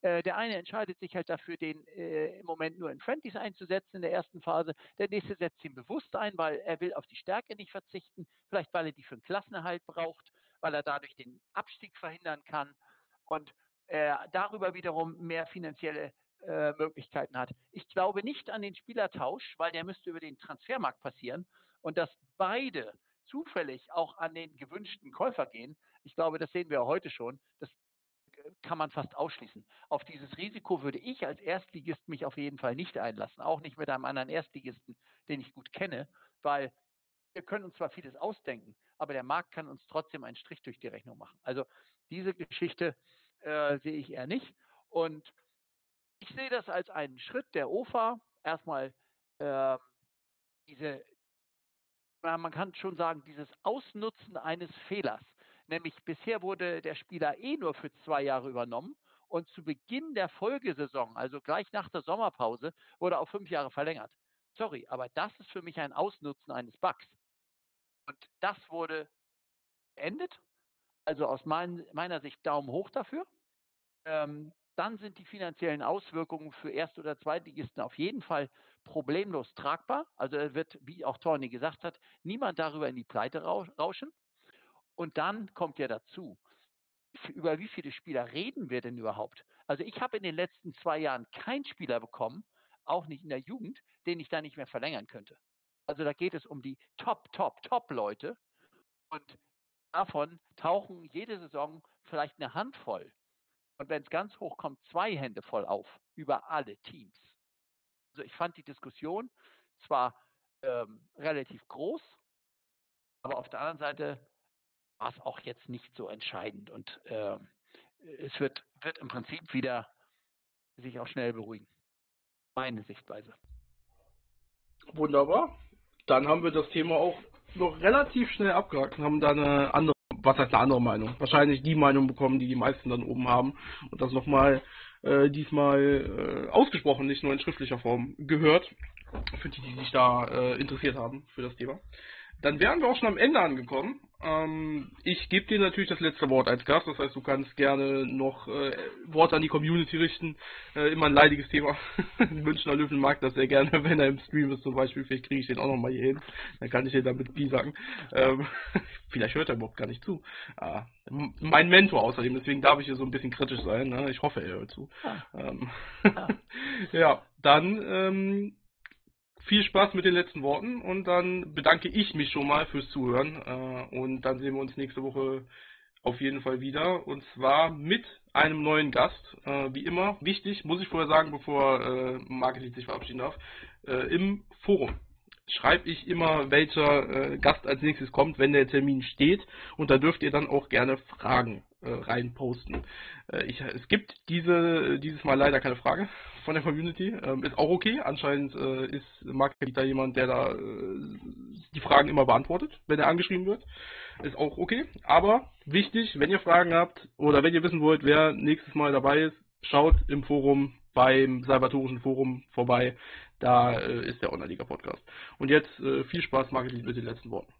Äh, der eine entscheidet sich halt dafür, den äh, im Moment nur in Friendlies einzusetzen in der ertzen Phase. Der nächste setzt ihn bewusst ein, weil er will auf die Stärke nicht verzichten. Vielleicht, weil er die für den Klassenerhalt braucht, weil er dadurch den Abstieg verhindern kann und äh, darüber wiederum mehr finanzielle äh, Möglichkeiten hat. Ich glaube nicht an den Spielertausch, weil der müsste über den Transfermarkt passieren und dass beide zufällig auch an den gewünschten Käufer gehen. Ich glaube, das sehen wir heute schon. Das kann man fast ausschließen. Auf dieses Risiko würde ich als Erstligist mich auf jeden Fall nicht einlassen, auch nicht mit einem anderen Erstligisten, den ich gut kenne, weil wir können uns zwar vieles ausdenken, aber der Markt kann uns trotzdem einen Strich durch die Rechnung machen. Also diese Geschichte äh, sehe ich eher nicht. Und ich sehe das als einen Schritt der OFA, erstmal äh, diese, man kann schon sagen, dieses Ausnutzen eines Fehlers. Nämlich bisher wurde der Spieler eh nur für zwei Jahre übernommen und zu Beginn der Folgesaison, also gleich nach der Sommerpause, wurde auf fünf Jahre verlängert. Sorry, aber das ist für mich ein Ausnutzen eines Bugs. Und das wurde beendet. Also aus mein, meiner Sicht Daumen hoch dafür. Ähm, dann sind die finanziellen Auswirkungen für Erst- oder Zweitligisten auf jeden Fall problemlos tragbar. Also wird, wie auch Torni gesagt hat, niemand darüber in die Pleite rauschen. Und dann kommt ja dazu, über wie viele Spieler reden wir denn überhaupt? Also ich habe in den letzten zwei Jahren keinen Spieler bekommen, auch nicht in der Jugend, den ich da nicht mehr verlängern könnte. Also da geht es um die Top, Top, Top-Leute. Und davon tauchen jede Saison vielleicht eine Handvoll. Und wenn es ganz hoch kommt, zwei Hände voll auf über alle Teams. Also ich fand die Diskussion zwar ähm, relativ groß, aber auf der anderen Seite war es auch jetzt nicht so entscheidend. Und äh, es wird, wird im Prinzip wieder sich auch schnell beruhigen. Meine Sichtweise. Wunderbar. Dann haben wir das Thema auch noch relativ schnell abgehakt und haben da eine andere, was heißt eine andere Meinung? Wahrscheinlich die Meinung bekommen, die die meisten dann oben haben und das nochmal äh, diesmal äh, ausgesprochen, nicht nur in schriftlicher Form gehört, für die, die sich da äh, interessiert haben für das Thema. Dann wären wir auch schon am Ende angekommen. Ähm, ich gebe dir natürlich das letzte Wort als Gast, das heißt, du kannst gerne noch äh, Worte an die Community richten. Äh, immer ein leidiges Thema. Münchner Löwen mag das sehr gerne, wenn er im Stream ist zum Beispiel. Vielleicht kriege ich den auch noch mal hier hin. Dann kann ich dir damit Pi sagen. Ähm, vielleicht hört er überhaupt gar nicht zu. Äh, mein Mentor außerdem, deswegen darf ich hier so ein bisschen kritisch sein. Ne? Ich hoffe, er hört zu. Ah. Ähm, ah. ja, dann ähm, viel Spaß mit den letzten Worten und dann bedanke ich mich schon mal fürs Zuhören äh, und dann sehen wir uns nächste Woche auf jeden Fall wieder und zwar mit einem neuen Gast. Äh, wie immer, wichtig, muss ich vorher sagen, bevor äh, Marketing sich verabschieden darf, äh, im Forum schreibe ich immer, welcher äh, Gast als nächstes kommt, wenn der Termin steht und da dürft ihr dann auch gerne Fragen äh, reinposten. Äh, ich, es gibt diese, dieses Mal leider keine Frage von der Community. Ähm, ist auch okay. Anscheinend äh, ist Marketing da jemand, der da äh, die Fragen immer beantwortet, wenn er angeschrieben wird. Ist auch okay. Aber wichtig, wenn ihr Fragen habt oder wenn ihr wissen wollt, wer nächstes Mal dabei ist, schaut im Forum beim Salvatorischen Forum vorbei. Da äh, ist der Online-Liga-Podcast. Und jetzt äh, viel Spaß, Marketing, mit den letzten Worten.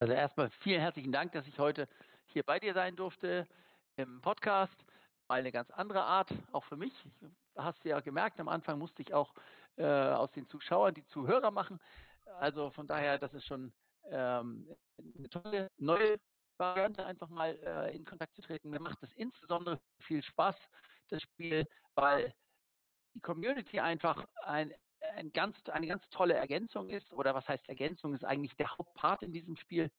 Also erstmal vielen herzlichen Dank, dass ich heute hier bei dir sein durfte im Podcast. Mal eine ganz andere Art, auch für mich. Hast du ja gemerkt, am Anfang musste ich auch äh, aus den Zuschauern die Zuhörer machen. Also von daher, das ist schon ähm, eine tolle neue Variante, einfach mal äh, in Kontakt zu treten. Mir macht es insbesondere viel Spaß, das Spiel, weil die Community einfach ein, ein ganz, eine ganz tolle Ergänzung ist. Oder was heißt Ergänzung? Ist eigentlich der Hauptpart in diesem Spiel.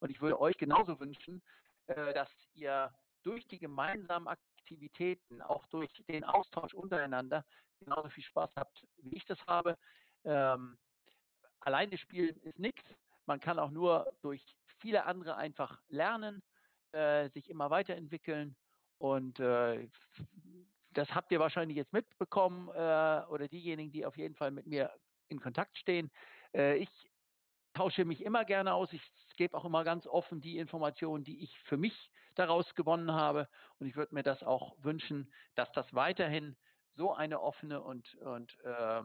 Und ich würde euch genauso wünschen, äh, dass ihr durch die gemeinsamen Aktivitäten, auch durch den Austausch untereinander, genauso viel Spaß habt, wie ich das habe. Ähm, alleine spielen ist nichts. Man kann auch nur durch viele andere einfach lernen, äh, sich immer weiterentwickeln. Und äh, das habt ihr wahrscheinlich jetzt mitbekommen äh, oder diejenigen, die auf jeden Fall mit mir in Kontakt stehen. Äh, ich tausche mich immer gerne aus. Ich gebe auch immer ganz offen die Informationen, die ich für mich daraus gewonnen habe. Und ich würde mir das auch wünschen, dass das weiterhin so eine offene und, und äh,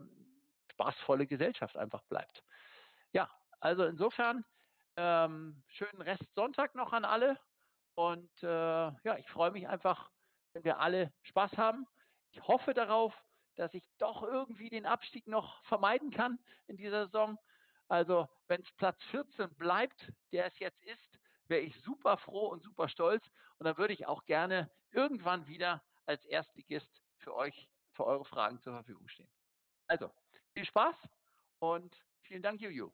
spaßvolle Gesellschaft einfach bleibt. Ja, also insofern ähm, schönen Rest Sonntag noch an alle. Und äh, ja, ich freue mich einfach wenn wir alle Spaß haben. Ich hoffe darauf, dass ich doch irgendwie den Abstieg noch vermeiden kann in dieser Saison. Also wenn es Platz 14 bleibt, der es jetzt ist, wäre ich super froh und super stolz. Und dann würde ich auch gerne irgendwann wieder als Erstligist für euch, für eure Fragen zur Verfügung stehen. Also, viel Spaß und vielen Dank, Juju.